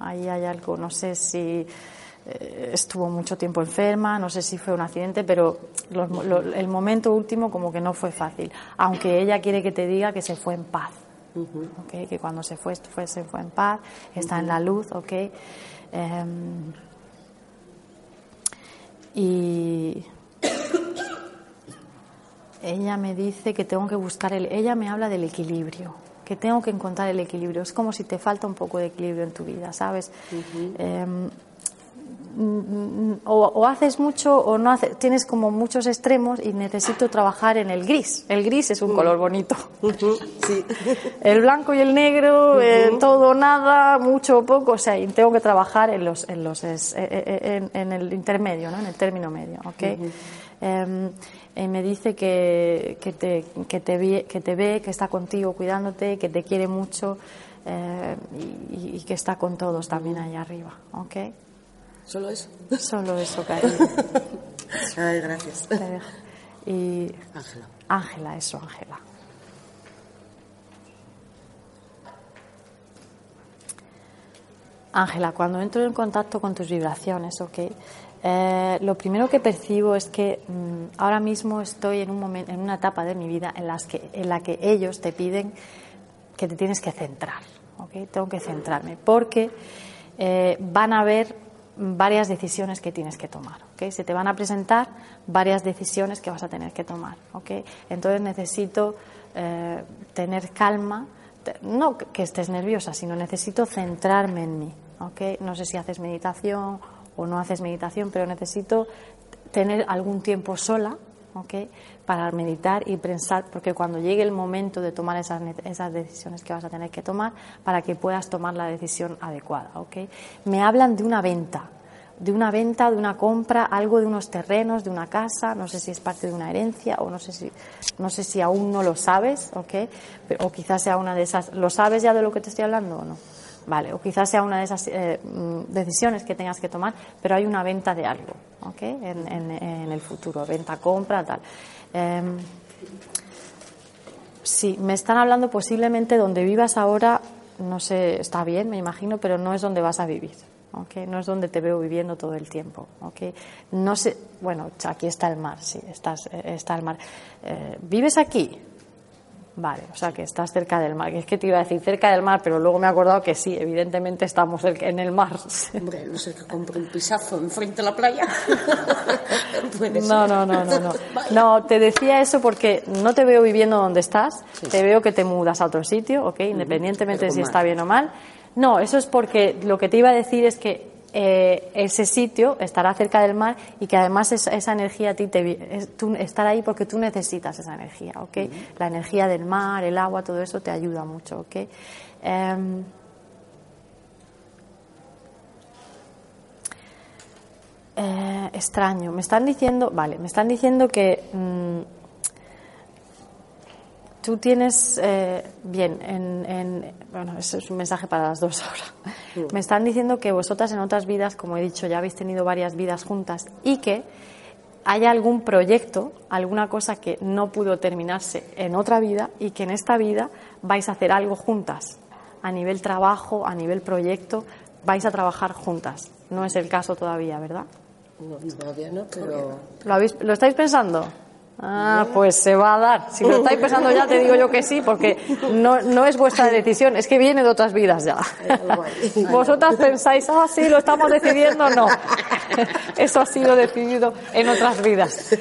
Ahí hay algo, no sé si eh, estuvo mucho tiempo enferma, no sé si fue un accidente, pero los lo- el momento último como que no fue fácil. Aunque ella quiere que te diga que se fue en paz. Que cuando se fue, fue, se fue en paz, está en la luz, ¿ok? Em, y (coughs) ella me dice que tengo que buscar el. Ella me habla del equilibrio, que tengo que encontrar el equilibrio. Es como si te falta un poco de equilibrio en tu vida, ¿sabes? Em, mm, o, o haces mucho o no haces. Tienes como muchos extremos y necesito trabajar en el gris. El gris es un color bonito. Sí. (laughs) El blanco y el negro, eh, todo, nada, mucho o poco, o sea, y tengo que trabajar en los, en los, eh, eh, en, en el intermedio, ¿no? En el término medio, ¿ok? Em, y me dice que, que, te, que, te ve, que te ve, que está contigo cuidándote, que te quiere mucho eh, y, y que está con todos también ahí arriba, ¿ok? Solo eso. Solo eso, (laughs) cariño. Ay, gracias. Y Ángela. Ángela, eso, Ángela. Ángela, cuando entro en contacto con tus vibraciones, ¿ok? Eh, lo primero que percibo es que mm, ahora mismo estoy en, un momento, en una etapa de mi vida en, las que, en la que ellos te piden que te tienes que centrar, ¿ok? Tengo que centrarme porque eh, van a haber varias decisiones que tienes que tomar, ¿ok? Se te van a presentar varias decisiones que vas a tener que tomar, ¿ok? Entonces necesito eh, tener calma, no que- estés nerviosa, sino necesito centrarme en mí, ¿ok? No sé si haces meditación o no haces meditación, pero necesito tener algún tiempo sola, ¿ok? Para meditar y pensar, porque cuando llegue el momento de tomar esas, esas decisiones que vas a tener que tomar, para que puedas tomar la decisión adecuada, ¿ok? Me hablan de una venta, de una venta, de una compra, algo de unos terrenos, de una casa, no sé si es parte de una herencia o no sé si, no sé si aún no lo sabes, ¿ok? Pero- o quizás sea una de esas, ¿lo sabes ya de lo que te estoy hablando o no? Vale, o quizás sea una de esas eh, mm, decisiones que tengas que tomar, pero hay una venta de algo, ¿ok? En, en- en el futuro, venta, compra, tal. Em, sí, me están hablando posiblemente donde vivas ahora, no sé, está bien, me imagino, pero no es donde vas a vivir. ¿ok? No es donde te veo viviendo todo el tiempo. ¿ok? No sé, bueno, aquí está el mar, sí, estás, eh, está el mar. Eh, ¿Vives aquí? Vale, o sea que estás cerca del mar. Es que te iba a decir cerca del mar, pero luego me he acordado que sí, evidentemente estamos en el mar. (laughs) Hombre, no sé que compre un pisazo enfrente de la playa. (laughs) No, no, no, no, (laughs) no. No, te decía eso porque no te veo viviendo donde estás, te veo que te mudas a otro sitio, ¿ok? Independientemente de si está bien o mal. No, eso es porque lo que te iba a decir es que eh, ese sitio estará cerca del mar y que además esa, esa energía a ti te es, tú, estar ahí porque tú necesitas esa energía, ¿ok? La energía del mar, el agua, todo eso te ayuda mucho, ¿ok? Em, Eh, extraño. Me están diciendo, vale, me están diciendo que mm, tú tienes, eh, bien, en, en- bueno, ese es un mensaje para las dos ahora. Me están diciendo que vosotras en otras vidas, como he dicho, ya habéis tenido varias vidas juntas y que hay algún proyecto, alguna cosa que no pudo terminarse en otra vida y que en esta vida vais a hacer algo juntas, a nivel trabajo, a nivel proyecto, vais a trabajar juntas. No es el caso todavía, ¿verdad? No, todavía no, pero ¿Lo, habéis, ¿Lo estáis pensando? Ah, pues se va a dar. Si lo estáis pensando ya, te digo yo que sí, porque no, no es vuestra decisión, es que viene de otras vidas ya. (laughs) Vosotras pensáis, ah, sí, lo estamos decidiendo, no. (laughs) Eso ha sido decidido en otras vidas.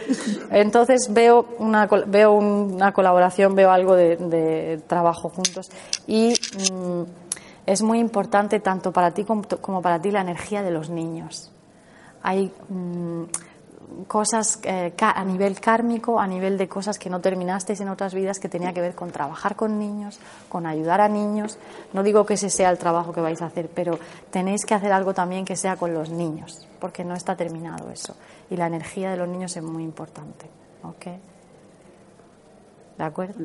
Entonces veo una, veo una colaboración, veo algo de, de trabajo juntos y mm, es muy importante tanto para ti como, como para ti la energía de los niños hay mm, cosas eh, a nivel kármico, a nivel de cosas que no terminasteis en otras vidas que tenía que ver con trabajar con niños, con ayudar a niños. No digo que ese sea el trabajo que vais a hacer, pero tenéis que hacer algo también que sea con los niños, porque no está terminado eso. Y la energía de los niños es muy importante. ¿Ok? ¿De acuerdo?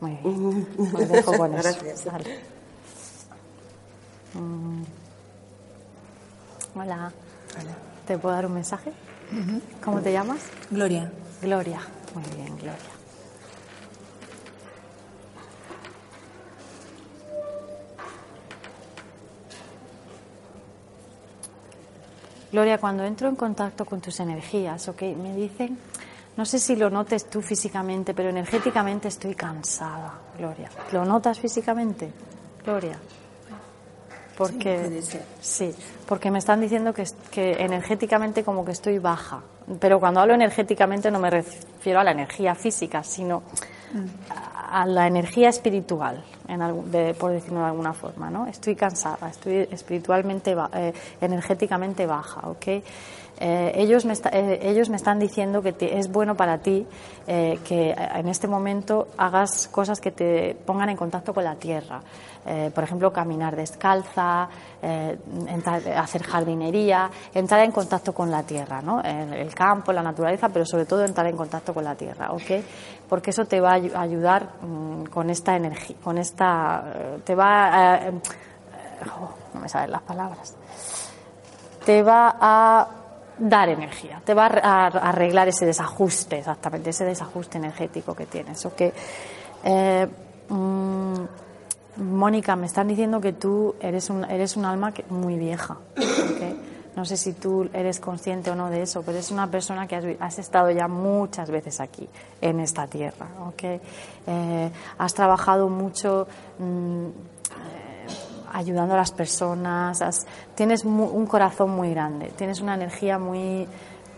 Muy bien. Os dejo con eso. Gracias. Vale. Mm. Hola. ¿Te puedo dar un mensaje? ¿Cómo te llamas? Gloria. Gloria. Muy bien, Gloria. Gloria, cuando entro en contacto con tus energías, ok, me dicen, no sé si lo notes tú físicamente, pero energéticamente estoy cansada, Gloria. ¿Lo notas físicamente, Gloria? Porque puede ser. sí, porque me están diciendo que, que energéticamente como que estoy baja. Pero cuando hablo energéticamente no me refiero a la energía física, sino a la energía espiritual, en por decirlo de alguna forma, ¿no? Estoy cansada, estoy espiritualmente, eh, energéticamente baja, ¿ok? Eh, ellos, me eh, ellos me están diciendo que es bueno para ti que en este momento hagas cosas que te pongan en contacto con la tierra. Por ejemplo, caminar descalza, hacer jardinería, entrar en contacto con la tierra, ¿no? El, el campo, la naturaleza, pero sobre todo entrar en contacto con la tierra, ¿ok? Porque eso te va a ayu- a ayudar mm, con esta energía, con esta, eh, te va a, eh, no me salen las palabras, te va a dar energía, te va a arreglar ese desajuste, exactamente, ese desajuste energético que tienes. ¿ok? Eh, mm, Mónica, me están diciendo que tú eres un, eres un alma que- muy vieja. No sé si tú eres consciente o no de eso, pero es una persona que has, has estado ya muchas veces aquí, en esta tierra. ¿ok? Eh, has trabajado mucho. mm, ayudando a las personas, has- tienes un corazón muy grande, tienes una energía muy,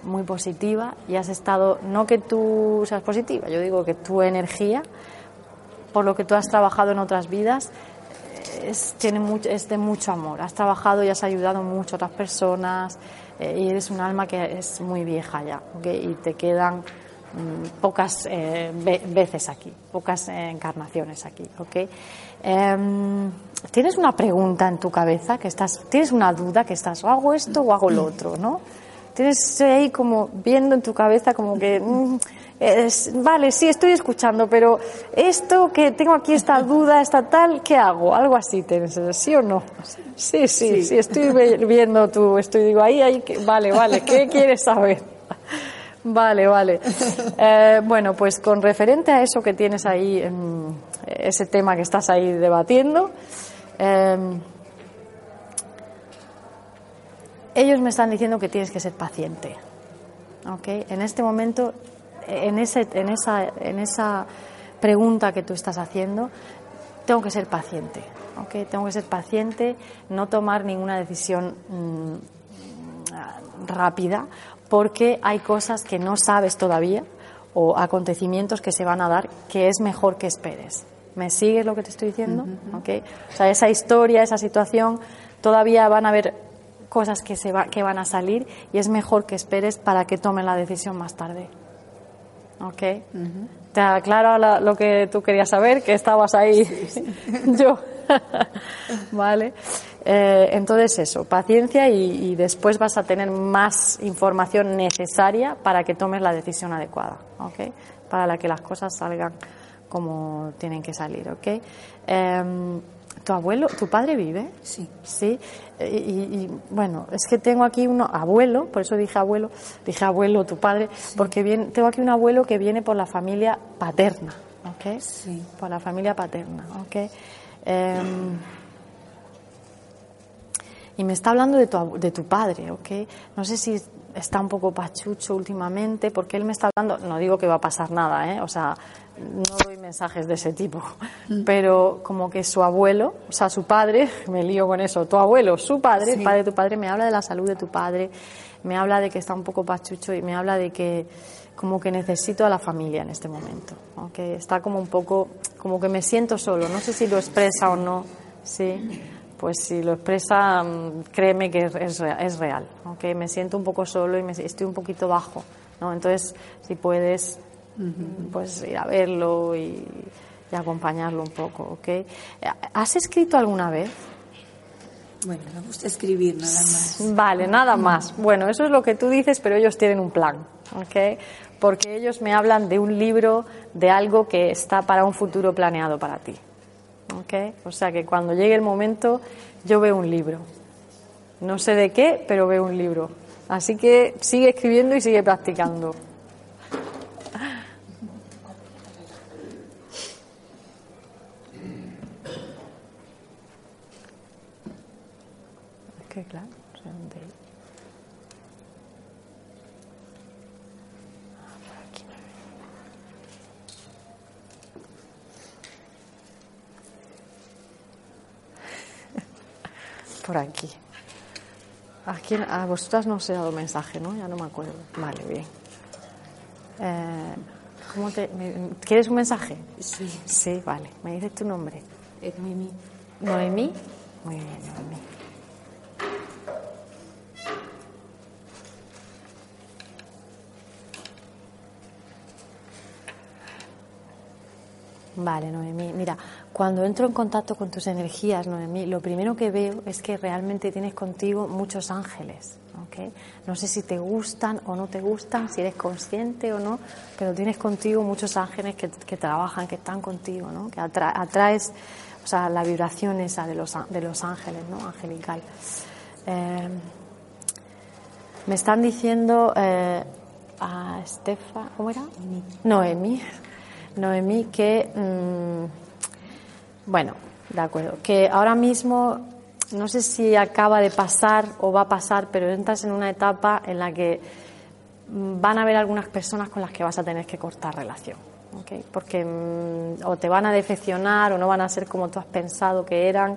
muy positiva y has estado, no que tú seas positiva, yo digo que tu energía, por lo que tú has trabajado en otras vidas, es, tiene de mucho amor. Has trabajado y has ayudado mucho a otras personas eh, y eres un alma que es muy vieja ya, ¿ok? Y te quedan mm, pocas eh, ve- veces aquí, pocas eh, encarnaciones aquí, ¿ok? Em, tienes una pregunta en tu cabeza que estás, tienes una duda que estás, o hago esto o hago lo otro, ¿no? Tienes ahí como viendo en tu cabeza como que, mm, es- vale, sí, estoy escuchando, pero esto que tengo aquí, esta duda, esta tal, ¿qué hago? Algo así, tienes, ¿sí o no? Sí, sí, sí, estoy viendo tu, estoy, digo, ahí, ahí, que- vale, vale, ¿qué (laughs) quieres saber? Vale, vale. Eh, bueno, pues con referente a eso que tienes ahí, ese tema que estás ahí debatiendo, em, ellos me están diciendo que tienes que ser paciente. En este momento, en, ese, en, esa, en esa pregunta que tú estás haciendo, tengo que ser paciente. ¿ok? Tengo que ser paciente, no tomar ninguna decisión mm, rápida, porque hay cosas que no sabes todavía o acontecimientos que se van a dar que es mejor que esperes. ¿Me sigues lo que te estoy diciendo? O sea, esa historia, esa situación, todavía van a haber cosas que, se va, que van a salir y es mejor que esperes para que tomen la decisión más tarde. ¿Ok? ¿Te aclaro la- lo que tú querías saber? Que estabas ahí. (laughs) Yo. (laughs) vale. Eh, entonces eso, paciencia y, y después vas a tener más información necesaria para que tomes la decisión adecuada. ¿Ok? Para la que las cosas salgan como tienen que salir. ¿Ok? Em, ¿Tu abuelo, tu padre vive? Sí. Sí, y, y- bueno, es que tengo aquí un abuelo, por eso dije abuelo, dije abuelo, tu padre, porque viene, tengo aquí un abuelo que viene por la familia paterna, ¿ok? Sí. Por la familia paterna, ¿ok? Em, y me está hablando de tu, de tu padre, ¿ok? No sé si está un poco pachucho últimamente, porque él me está hablando, no digo que va a pasar nada, ¿eh? O sea, no doy mensajes de ese tipo, pero como que su abuelo, o sea, su padre, (laughs) me lío con eso, tu abuelo, su padre, el padre de tu padre, me habla de la salud de tu padre, me habla de que está un poco pachucho y me habla de que como que necesito a la familia en este momento, ¿ok? Está como un poco, como que me siento solo, no sé si lo expresa o no, sí pues si lo expresa, mm, créeme que es, es rea- es real. ¿ok? Me siento un poco solo y me, estoy un poquito bajo. ¿no? Entonces, si puedes, pues ir a verlo y, y acompañarlo un poco. ¿ok? ¿Has escrito alguna vez? Bueno, me gusta escribir nada más. Vale, nada más. Bueno, eso es lo que tú dices, pero ellos tienen un plan, ¿ok? Porque ellos me hablan de un libro, de algo que está para un futuro planeado para ti, ¿ok? O sea que cuando llegue el momento, yo veo un libro. No sé de qué, pero veo un libro. Así que sigue escribiendo y sigue practicando. Que claro, no sé dónde ir. Ah, por aquí no veo. (laughs) Por aquí. ¿A, quién, a vosotras no os he dado mensaje, ¿no? Ya no me acuerdo. Vale, bien. Eh, ¿cómo te, me- ¿Quieres un mensaje? Sí. Sí, vale. ¿Me dices tu nombre? Eh, Noemí. Noemí. Muy bien, Noemí. Vale, Noemí. Mira, cuando entro en contacto con tus energías, Noemí, lo primero que veo es que realmente tienes contigo muchos ángeles. ¿ok? No sé si te gustan o no te gustan, si eres consciente o no, pero tienes contigo muchos ángeles que, que trabajan, que están contigo, ¿no? que atra- atraes o sea, la vibración esa de los, de los ángeles, ¿no? angelical. Eh, me están diciendo eh, a Estefa, ¿cómo era? Noemí. Noemí que, mm, bueno, de acuerdo, que ahora mismo no sé si acaba de pasar o va a pasar, pero entras en una etapa en la que van a haber algunas personas con las que vas a tener que cortar relación. ¿ok? Porque mm, o te van a decepcionar o no van a ser como tú has pensado que eran.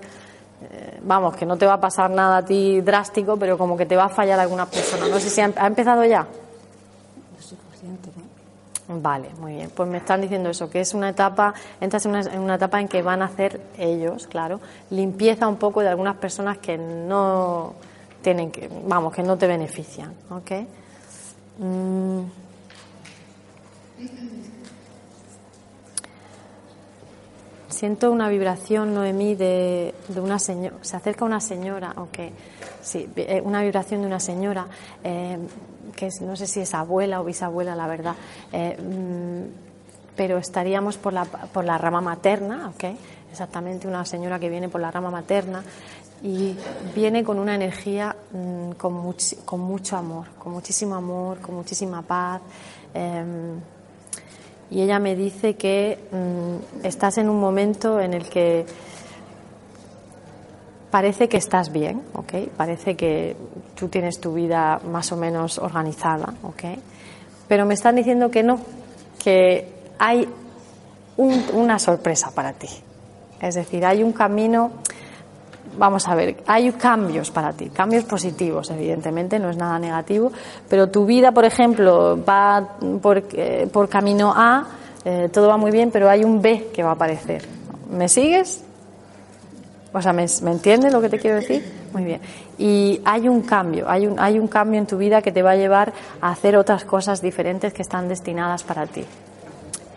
Eh, vamos, que no te va a pasar nada a ti drástico, pero como que te va a fallar alguna persona. No sé si ha empezado ya. No soy consciente, ¿no? Vale, muy bien. Pues me están diciendo eso, que es una etapa, entras en una, etapa en que van a hacer ellos, claro, limpieza un poco de algunas personas que no tienen que, vamos, que no te benefician, ¿ok? Mm. siento una vibración, Noemí, de, de una señora. Se acerca una señora, aunque sí, eh, una vibración de una señora, eh, que es, no sé si es abuela o bisabuela, la verdad. eh, mm, pero estaríamos por la, por la rama materna, ¿ok? Exactamente, una señora que viene por la rama materna y viene con una energía mm, con, con mucho amor, con muchísimo amor, con muchísima paz. em, y ella me dice que mm, estás en un momento en el que parece que estás bien, ¿ok? Parece que tú tienes tu vida más o menos organizada, ¿ok? Pero me están diciendo que no, que hay un- una sorpresa para ti. Es decir, hay un camino, vamos a ver, hay cambios para ti, cambios positivos, evidentemente, no es nada negativo, pero tu vida, por ejemplo, va por, eh, camino A, eh, todo va muy bien, pero hay un B que va a aparecer. ¿Me sigues? O sea, ¿me, entiendes lo que te quiero decir? Muy bien. Y hay un cambio, hay un, hay un cambio en tu vida que te va a llevar a hacer otras cosas diferentes que están destinadas para ti.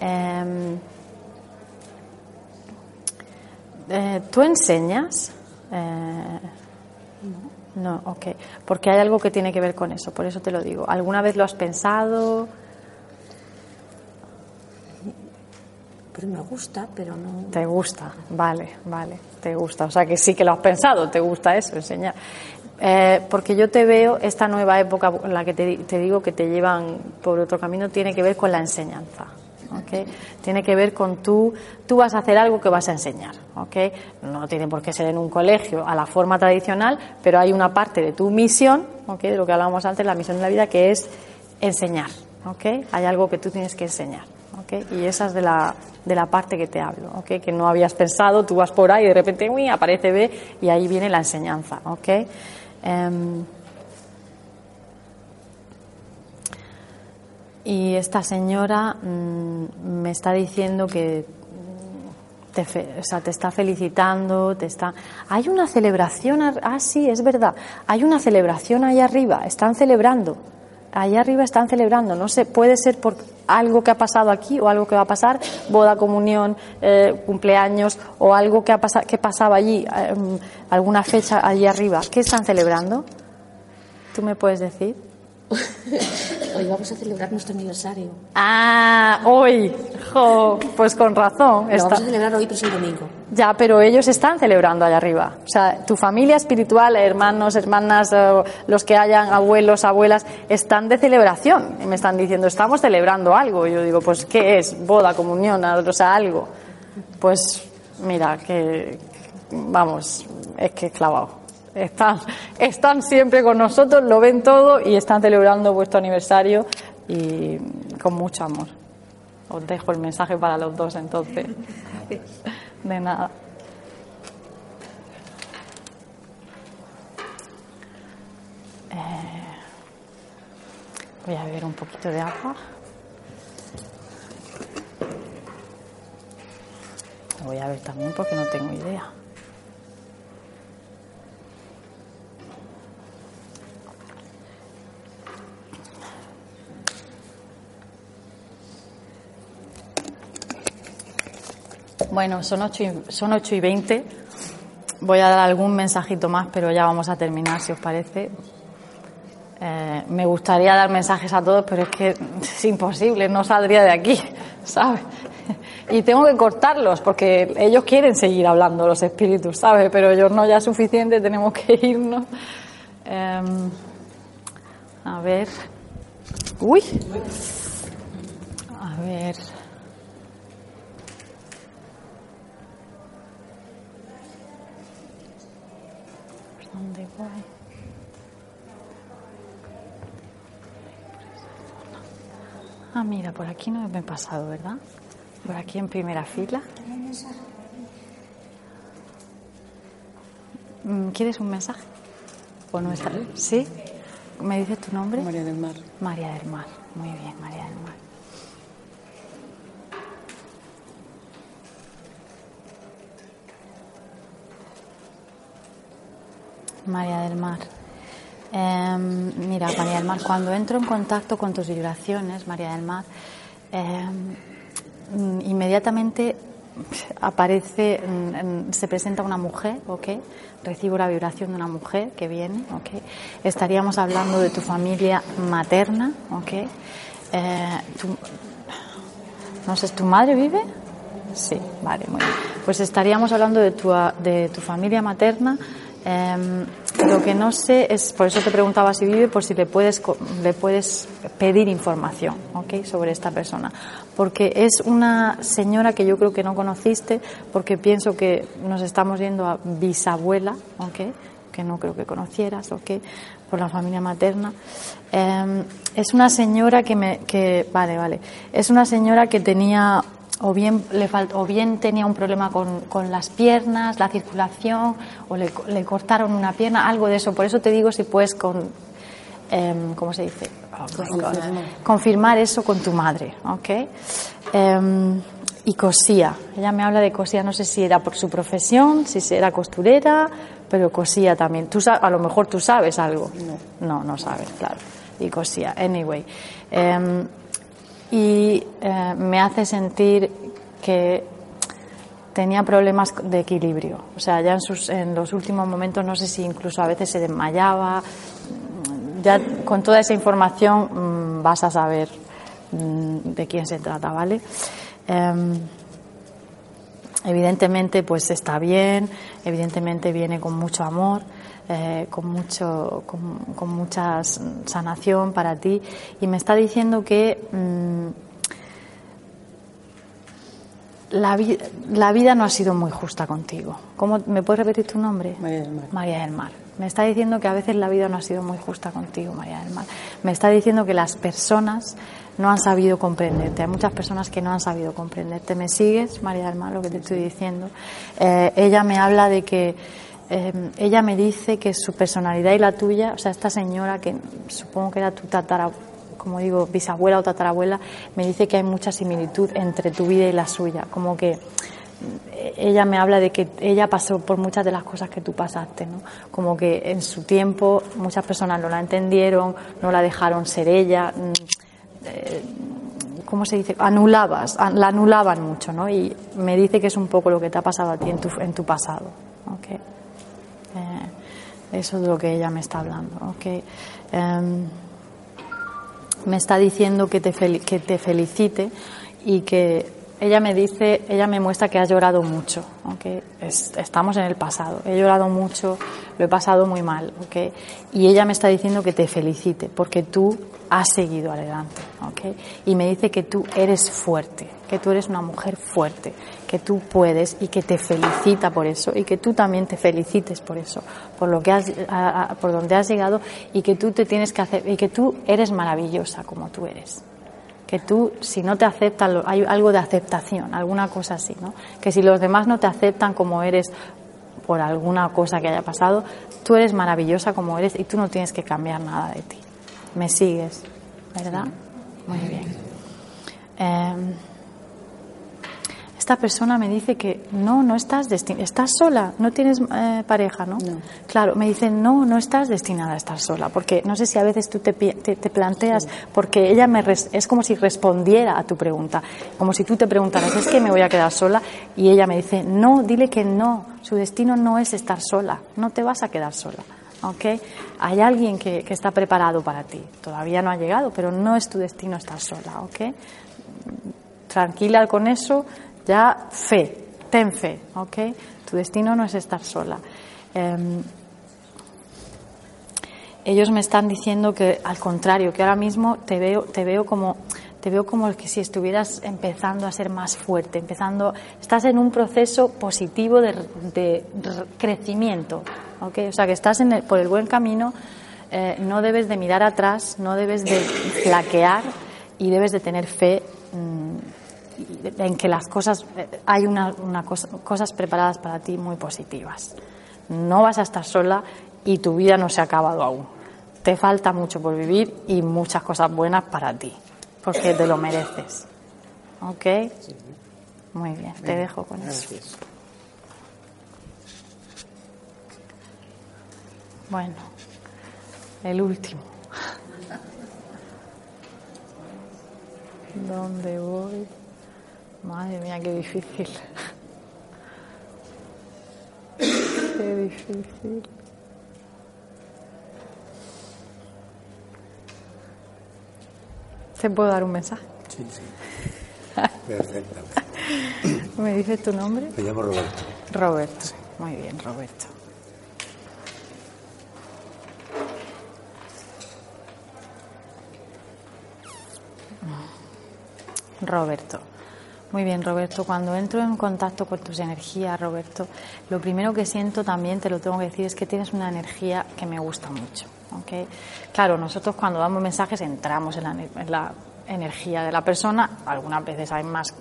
Em, eh, ¿Tú enseñas? Eh, no, ok. Porque hay algo que tiene que ver con eso, por eso te lo digo. ¿Alguna vez lo has pensado? Pero me gusta, pero no. Te gusta, vale, vale, te gusta. O sea que sí que lo has pensado, te gusta eso, enseñar. Eh, porque yo te veo, esta nueva época en la que te, di- te digo que te llevan por otro camino, tiene que ver con la enseñanza. ¿ok? Tiene que ver con tú, tú vas a hacer algo que vas a enseñar. ¿ok? No tiene por qué ser en un colegio a la forma tradicional, pero hay una parte de tu misión, ¿ok? de lo que hablábamos antes, la misión de la vida, que es enseñar. ¿ok? Hay algo que tú tienes que enseñar. Y esa es de la, de la parte que te hablo, ¿ok? que no habías pensado, tú vas por ahí y de repente uy, aparece B y ahí viene la enseñanza. ¿ok? Em, y esta señora mm, me está diciendo que te, fe- o sea, te está felicitando, te está... Hay una celebración, ah, sí, es verdad, hay una celebración ahí arriba, están celebrando, ahí arriba están celebrando, no sé, puede ser por algo que ha pasado aquí o algo que va a pasar, boda, comunión, eh, cumpleaños o algo que, ha pasa- que pasaba allí, mm, alguna fecha allí arriba, ¿qué están celebrando? ¿Tú me puedes decir? (laughs) Hoy vamos a celebrar nuestro aniversario. Ah, hoy, jo, pues con razón. Lo está- vamos a celebrar hoy, pero es el domingo. Ya, pero ellos están celebrando allá arriba. O sea, tu familia espiritual, hermanos, hermanas, eh, los que hayan abuelos, abuelas, están de celebración. Y me están diciendo, estamos celebrando algo. Y yo digo, pues, ¿qué es? Boda, comunión, o sea, algo. Pues, mira, que, vamos, es que clavado. Están, están siempre con nosotros, lo ven todo y están celebrando vuestro aniversario y con mucho amor. Os dejo el mensaje para los dos entonces. De nada. Eh, voy a beber un poquito de agua. Voy a ver también porque no tengo idea. Bueno, son 8 y, son ocho y 20. Voy a dar algún mensajito más, pero ya vamos a terminar, si os parece. Eh, me gustaría dar mensajes a todos, pero es que (laughs) es imposible, no saldría de aquí, (laughs) ¿sabes? Y tengo que cortarlos porque ellos quieren seguir hablando, los espíritus, ¿sabes? Pero ellos no, ya es suficiente, tenemos que (laughs) irnos. Em, a ver. Uy. A ver. ¿Por dónde voy? Ah, mira, por aquí no me he pasado, ¿verdad? Por aquí en primera fila. Mm, ¿Quieres un mensaje? ¿O no está? ¿Sí? ¿Me dices tu nombre? María del Mar. María del Mar. Muy bien, María del Mar. María del Mar. Em, mira, María del Mar, cuando entro en contacto con tus vibraciones, María del Mar, em, mm, inmediatamente aparece, mm, se presenta una mujer, ¿ok? Recibo la vibración de una mujer que viene, ¿ok? Estaríamos hablando de tu familia materna, ¿ok? Eh, tu- no sé, ¿tu madre vive? Sí, vale, muy bien. Pues estaríamos hablando de tu, de tu familia materna. Em, lo que no sé es, por eso te preguntaba si vive, por si le puedes, le puedes pedir información ¿ok? sobre esta persona. Porque es una señora que yo creo que no conociste, porque pienso que nos estamos yendo a bisabuela, ¿ok? que no creo que conocieras, ¿ok? por la familia materna. Em, es una señora que me, que, vale, vale, es una señora que tenía o bien le fal- o bien tenía un problema con, con las piernas, la circulación, o le, co- le cortaron una pierna, algo de eso. Por eso te digo si puedes con, em, ¿cómo se dice? Oh. Confirmar eso con tu madre, ¿ok? Em, y cosía. Ella me habla de cosía, no sé si era por su profesión, si era costurera, pero cosía también. Tú a lo mejor tú sabes algo. No, no, no sabes, claro. Y cosía. Anyway. Em, y eh, me hace sentir que tenía problemas de equilibrio. O sea, ya en, sus, en los últimos momentos, no sé si incluso a veces se desmayaba. Ya con toda esa información mm, vas a saber mm, de quién se trata, ¿vale? Em, evidentemente, pues está bien, evidentemente viene con mucho amor. Eh, con mucho con, con mucha sanación para ti y me está diciendo que mm, la, vi- la vida no ha sido muy justa contigo. ¿Cómo, ¿Me puedes repetir tu nombre? María del Mar. María del Mar. Me está diciendo que a veces la vida no ha sido muy justa contigo, María del Mar. Me está diciendo que las personas no han sabido comprenderte. Hay muchas personas que no han sabido comprenderte. ¿Me sigues, María del Mar, lo que te estoy diciendo? Eh, ella me habla de que, eh, ella me dice que su personalidad y la tuya, o sea, esta señora que supongo que era tu tatara, como digo, bisabuela o tatarabuela, me dice que hay mucha similitud entre tu vida y la suya. Como que ella me habla de que ella pasó por muchas de las cosas que tú pasaste, ¿no? Como que en su tiempo muchas personas no la entendieron, no la dejaron ser ella, mm, eh, ¿cómo se dice? Anulabas, an- la anulaban mucho, ¿no? Y me dice que es un poco lo que te ha pasado a ti en tu, pasado, ¿ok? Eh, eso es lo que ella me está hablando, ¿ok? Em, me está diciendo que te, que te felicite y que ella me dice, ella me muestra que has llorado mucho, ¿ok? Es- estamos en el pasado, he llorado mucho, lo he pasado muy mal, ¿ok? Y ella me está diciendo que te felicite porque tú has seguido adelante, ¿ok? Y me dice que tú eres fuerte, que tú eres una mujer fuerte, que tú puedes y que te felicita por eso y que tú también te felicites por eso, por lo que has, a- por donde has llegado y que tú te tienes que hacer y que tú eres maravillosa como tú eres que tú, si no te aceptan, hay algo de aceptación, alguna cosa así, ¿no? Que si los demás no te aceptan como eres por alguna cosa que haya pasado, tú eres maravillosa como eres y tú no tienes que cambiar nada de ti. ¿Me sigues? ¿Verdad? Muy bien. Em, esta persona me dice que no, no estás destinada, estás sola, no tienes eh, pareja, ¿no? Claro, me dice no, no estás destinada a estar sola, porque no sé si a veces tú te, te, te planteas, porque ella me res- es como si respondiera a tu pregunta, como si tú te preguntaras, es que me voy a quedar sola, y ella me dice no, dile que no, su destino no es estar sola, no te vas a quedar sola. ¿ok? Hay alguien que, que está preparado para ti. Todavía no ha llegado, pero no es tu destino estar sola, ¿ok? tranquila con eso, ya fe, ten fe, ¿ok? Tu destino no es estar sola. Em, ellos me están diciendo que al contrario, que ahora mismo te veo, te veo como te veo como que si estuvieras empezando a ser más fuerte, empezando, estás en un proceso positivo de, crecimiento, ¿ok? O sea que estás en el- por el buen camino, eh, no debes de mirar atrás, no debes de flaquear y debes de tener fe en que las cosas, eh, hay una, una cosa- cosas preparadas para ti muy positivas. No vas a estar sola y tu vida no se ha acabado aún. Te falta mucho por vivir y muchas cosas buenas para ti, porque te lo mereces. ¿Ok? Muy bien, te dejo con eso. Gracias. Bueno, el último. ¿Dónde voy? Madre mía, qué difícil. Qué difícil. ¿Te puedo dar un mensaje? Sí, sí. (laughs) Perfectamente. ¿Me dices tu nombre? Me llamo Roberto. Roberto. Muy bien, Roberto. Roberto. Muy bien, Roberto. Cuando entro en contacto con tus energías, Roberto, lo primero que siento también, te lo tengo que decir, es que tienes una energía que me gusta mucho. ¿ok? Claro, nosotros cuando damos mensajes entramos en la, la energía de la persona. Algunas veces hay más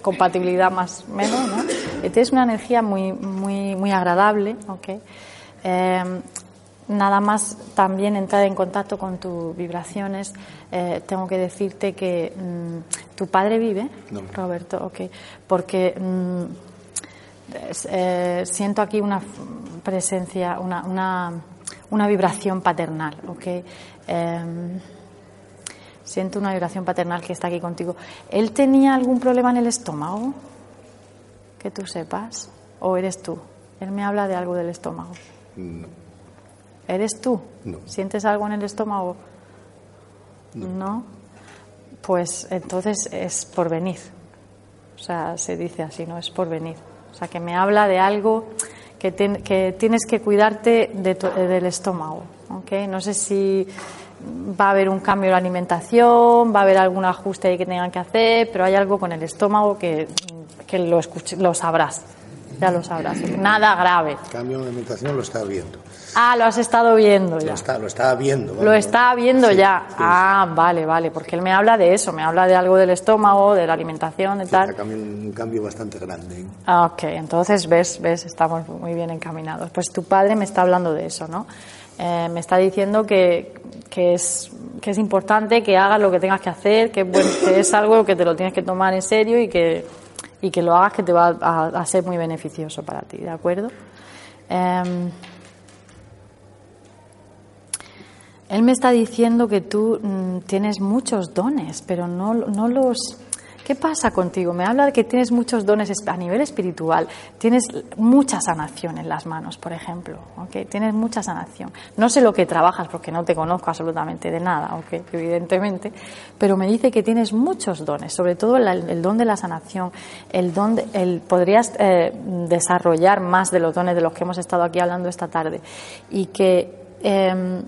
compatibilidad, más menos. ¿no? Tienes una energía muy, muy, muy agradable. ¿ok? Eh, nada más también entrar en contacto con tus vibraciones, eh, tengo que decirte que mm, tu padre vive, No. Roberto, ok, porque mm, eh, siento aquí una presencia, una, una, una vibración paternal, ok. Em, siento una vibración paternal que está aquí contigo. ¿Él tenía algún problema en el estómago? Que tú sepas. ¿O eres tú? Él me habla de algo del estómago. No. ¿Eres tú? No. ¿Sientes algo en el estómago? No. Pues entonces es por venir. O sea, se dice así, ¿no? Es por venir. O sea, que me habla de algo que, ten- que tienes que cuidarte de tu- eh, del estómago. ¿ok? No sé si va a haber un cambio en la alimentación, va a haber algún ajuste ahí que tengan que hacer, pero hay algo con el estómago que, que lo, escuch- lo sabrás. Ya lo sabrás. Nada grave. Cambio de alimentación lo estaba viendo. Ah, lo has estado viendo ya. Lo, está, lo estaba viendo. Lo está viendo Sí, ya. sí, ah, vale, vale, porque él me habla de eso, me habla de algo del estómago, de la alimentación, de sí. tal. Un cambio, un cambio bastante grande. ¿eh? Ah, Ok, entonces ves, ves, estamos muy bien encaminados. Pues tu padre me está hablando de eso, ¿no? Eh, me está diciendo que, que, es, que es importante que hagas lo que tengas que hacer, que es algo que te lo tienes que tomar en serio y que, y que lo hagas que te va a, ser muy beneficioso para ti, ¿de acuerdo? Em, él me está diciendo que tú mm, tienes muchos dones, pero no, no los... ¿Qué pasa contigo? Me habla de que tienes muchos dones es- a nivel espiritual. Tienes mucha sanación en las manos, por ejemplo. ¿ok? Tienes mucha sanación. No sé lo que trabajas porque no te conozco absolutamente de nada, ¿ok? (laughs) evidentemente. Pero me dice que tienes muchos dones, sobre todo el, el don de la sanación. El don de- el, podrías eh, desarrollar más de los dones de los que hemos estado aquí hablando esta tarde. Y que eh,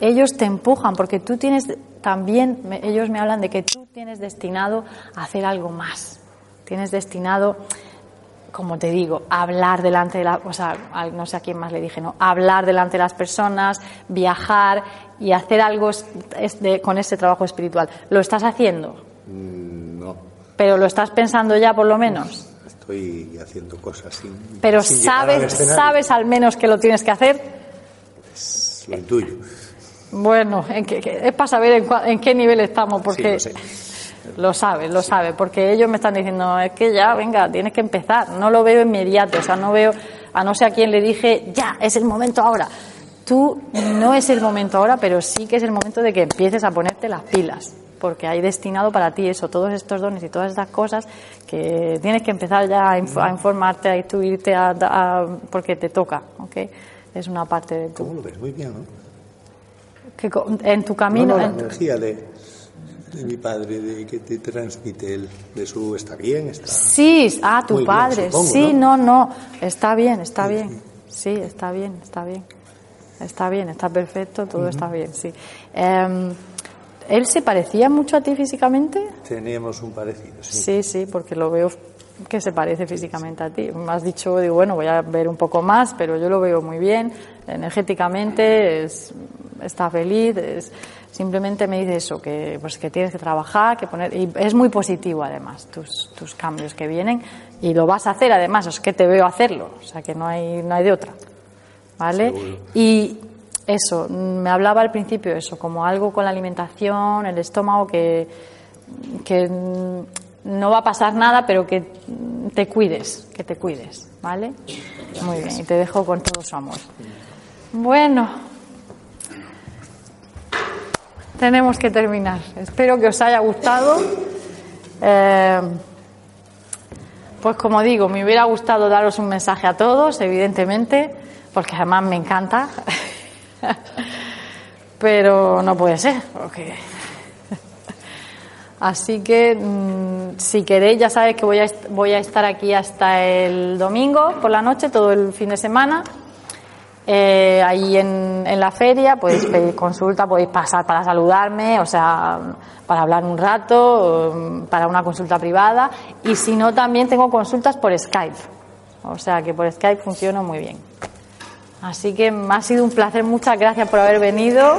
ellos te empujan porque tú tienes también, ellos me hablan de que tú tienes destinado a hacer algo más. Tienes destinado, como te digo, a hablar delante de la, o sea, no sé a quién más le dije, no, A hablar delante de las personas, viajar y hacer algo con ese trabajo espiritual. ¿Lo estás haciendo? Mm, No, Pero lo estás pensando ya por lo menos. estoy haciendo cosas sin. Pero sin llegar al sabes, sabes al menos que lo tienes que hacer. Lo intuyo. Bueno, ¿en es para saber en, cua- en qué nivel estamos, porque Sí, lo lo sabes, lo sabes, porque ellos me están diciendo, es que ya, venga, tienes que empezar. No lo veo inmediato, o sea, no veo, a no ser a quien le dije, ya, es el momento ahora. Tú no es el momento ahora, pero sí que es el momento de que empieces a ponerte las pilas, porque hay destinado para ti eso, todos estos dones y todas esas cosas que tienes que empezar ya a, inf- a informarte, a instruirte, a, a- porque te toca, ¿ok? Es una parte de tu, ¿Cómo lo ves? Muy bien, ¿no? Que en tu camino, no, no, en la tu- energía de, de mi padre, de que te transmite él, de su está bien, está. Sí, ah, tu bien, padre. supongo, sí, ¿no? no, no, está bien, está bien. Sí, está bien, está bien. Está bien, está perfecto, todo está bien, sí. Em, ¿Él se parecía mucho a ti físicamente? Teníamos un parecido, sí. Sí, sí, porque lo veo que se parece físicamente a ti. Me has dicho, digo, bueno, voy a ver un poco más, pero yo lo veo muy bien, energéticamente, es- está feliz, es- simplemente me dice eso, que, pues, que tienes que trabajar, que poner, y es muy positivo además tus, tus cambios que vienen, y lo vas a hacer además, es que te veo hacerlo, o sea que no hay, no hay de otra. ¿Vale? Seguro. Y eso, me hablaba al principio eso, como algo con la alimentación, el estómago, que, que no va a pasar nada, pero que te cuides, que te cuides, ¿vale? Muy bien, y te dejo con todo su amor. Bueno, tenemos que terminar. Espero que os haya gustado. Eh, Pues como digo, me hubiera gustado daros un mensaje a todos, evidentemente, porque además me encanta. (laughs) Pero no puede ser, (laughs) Así que mm, si queréis, ya sabéis que voy a, voy a estar aquí hasta el domingo por la noche, todo el fin de semana. Eh, ahí en, en, la feria podéis pedir consulta, podéis pasar para saludarme, o sea, para hablar un rato, para una consulta privada. Y si no, también tengo consultas por Skype. O sea que por Skype funciona muy bien. Así que me ha sido un placer, muchas gracias por haber venido.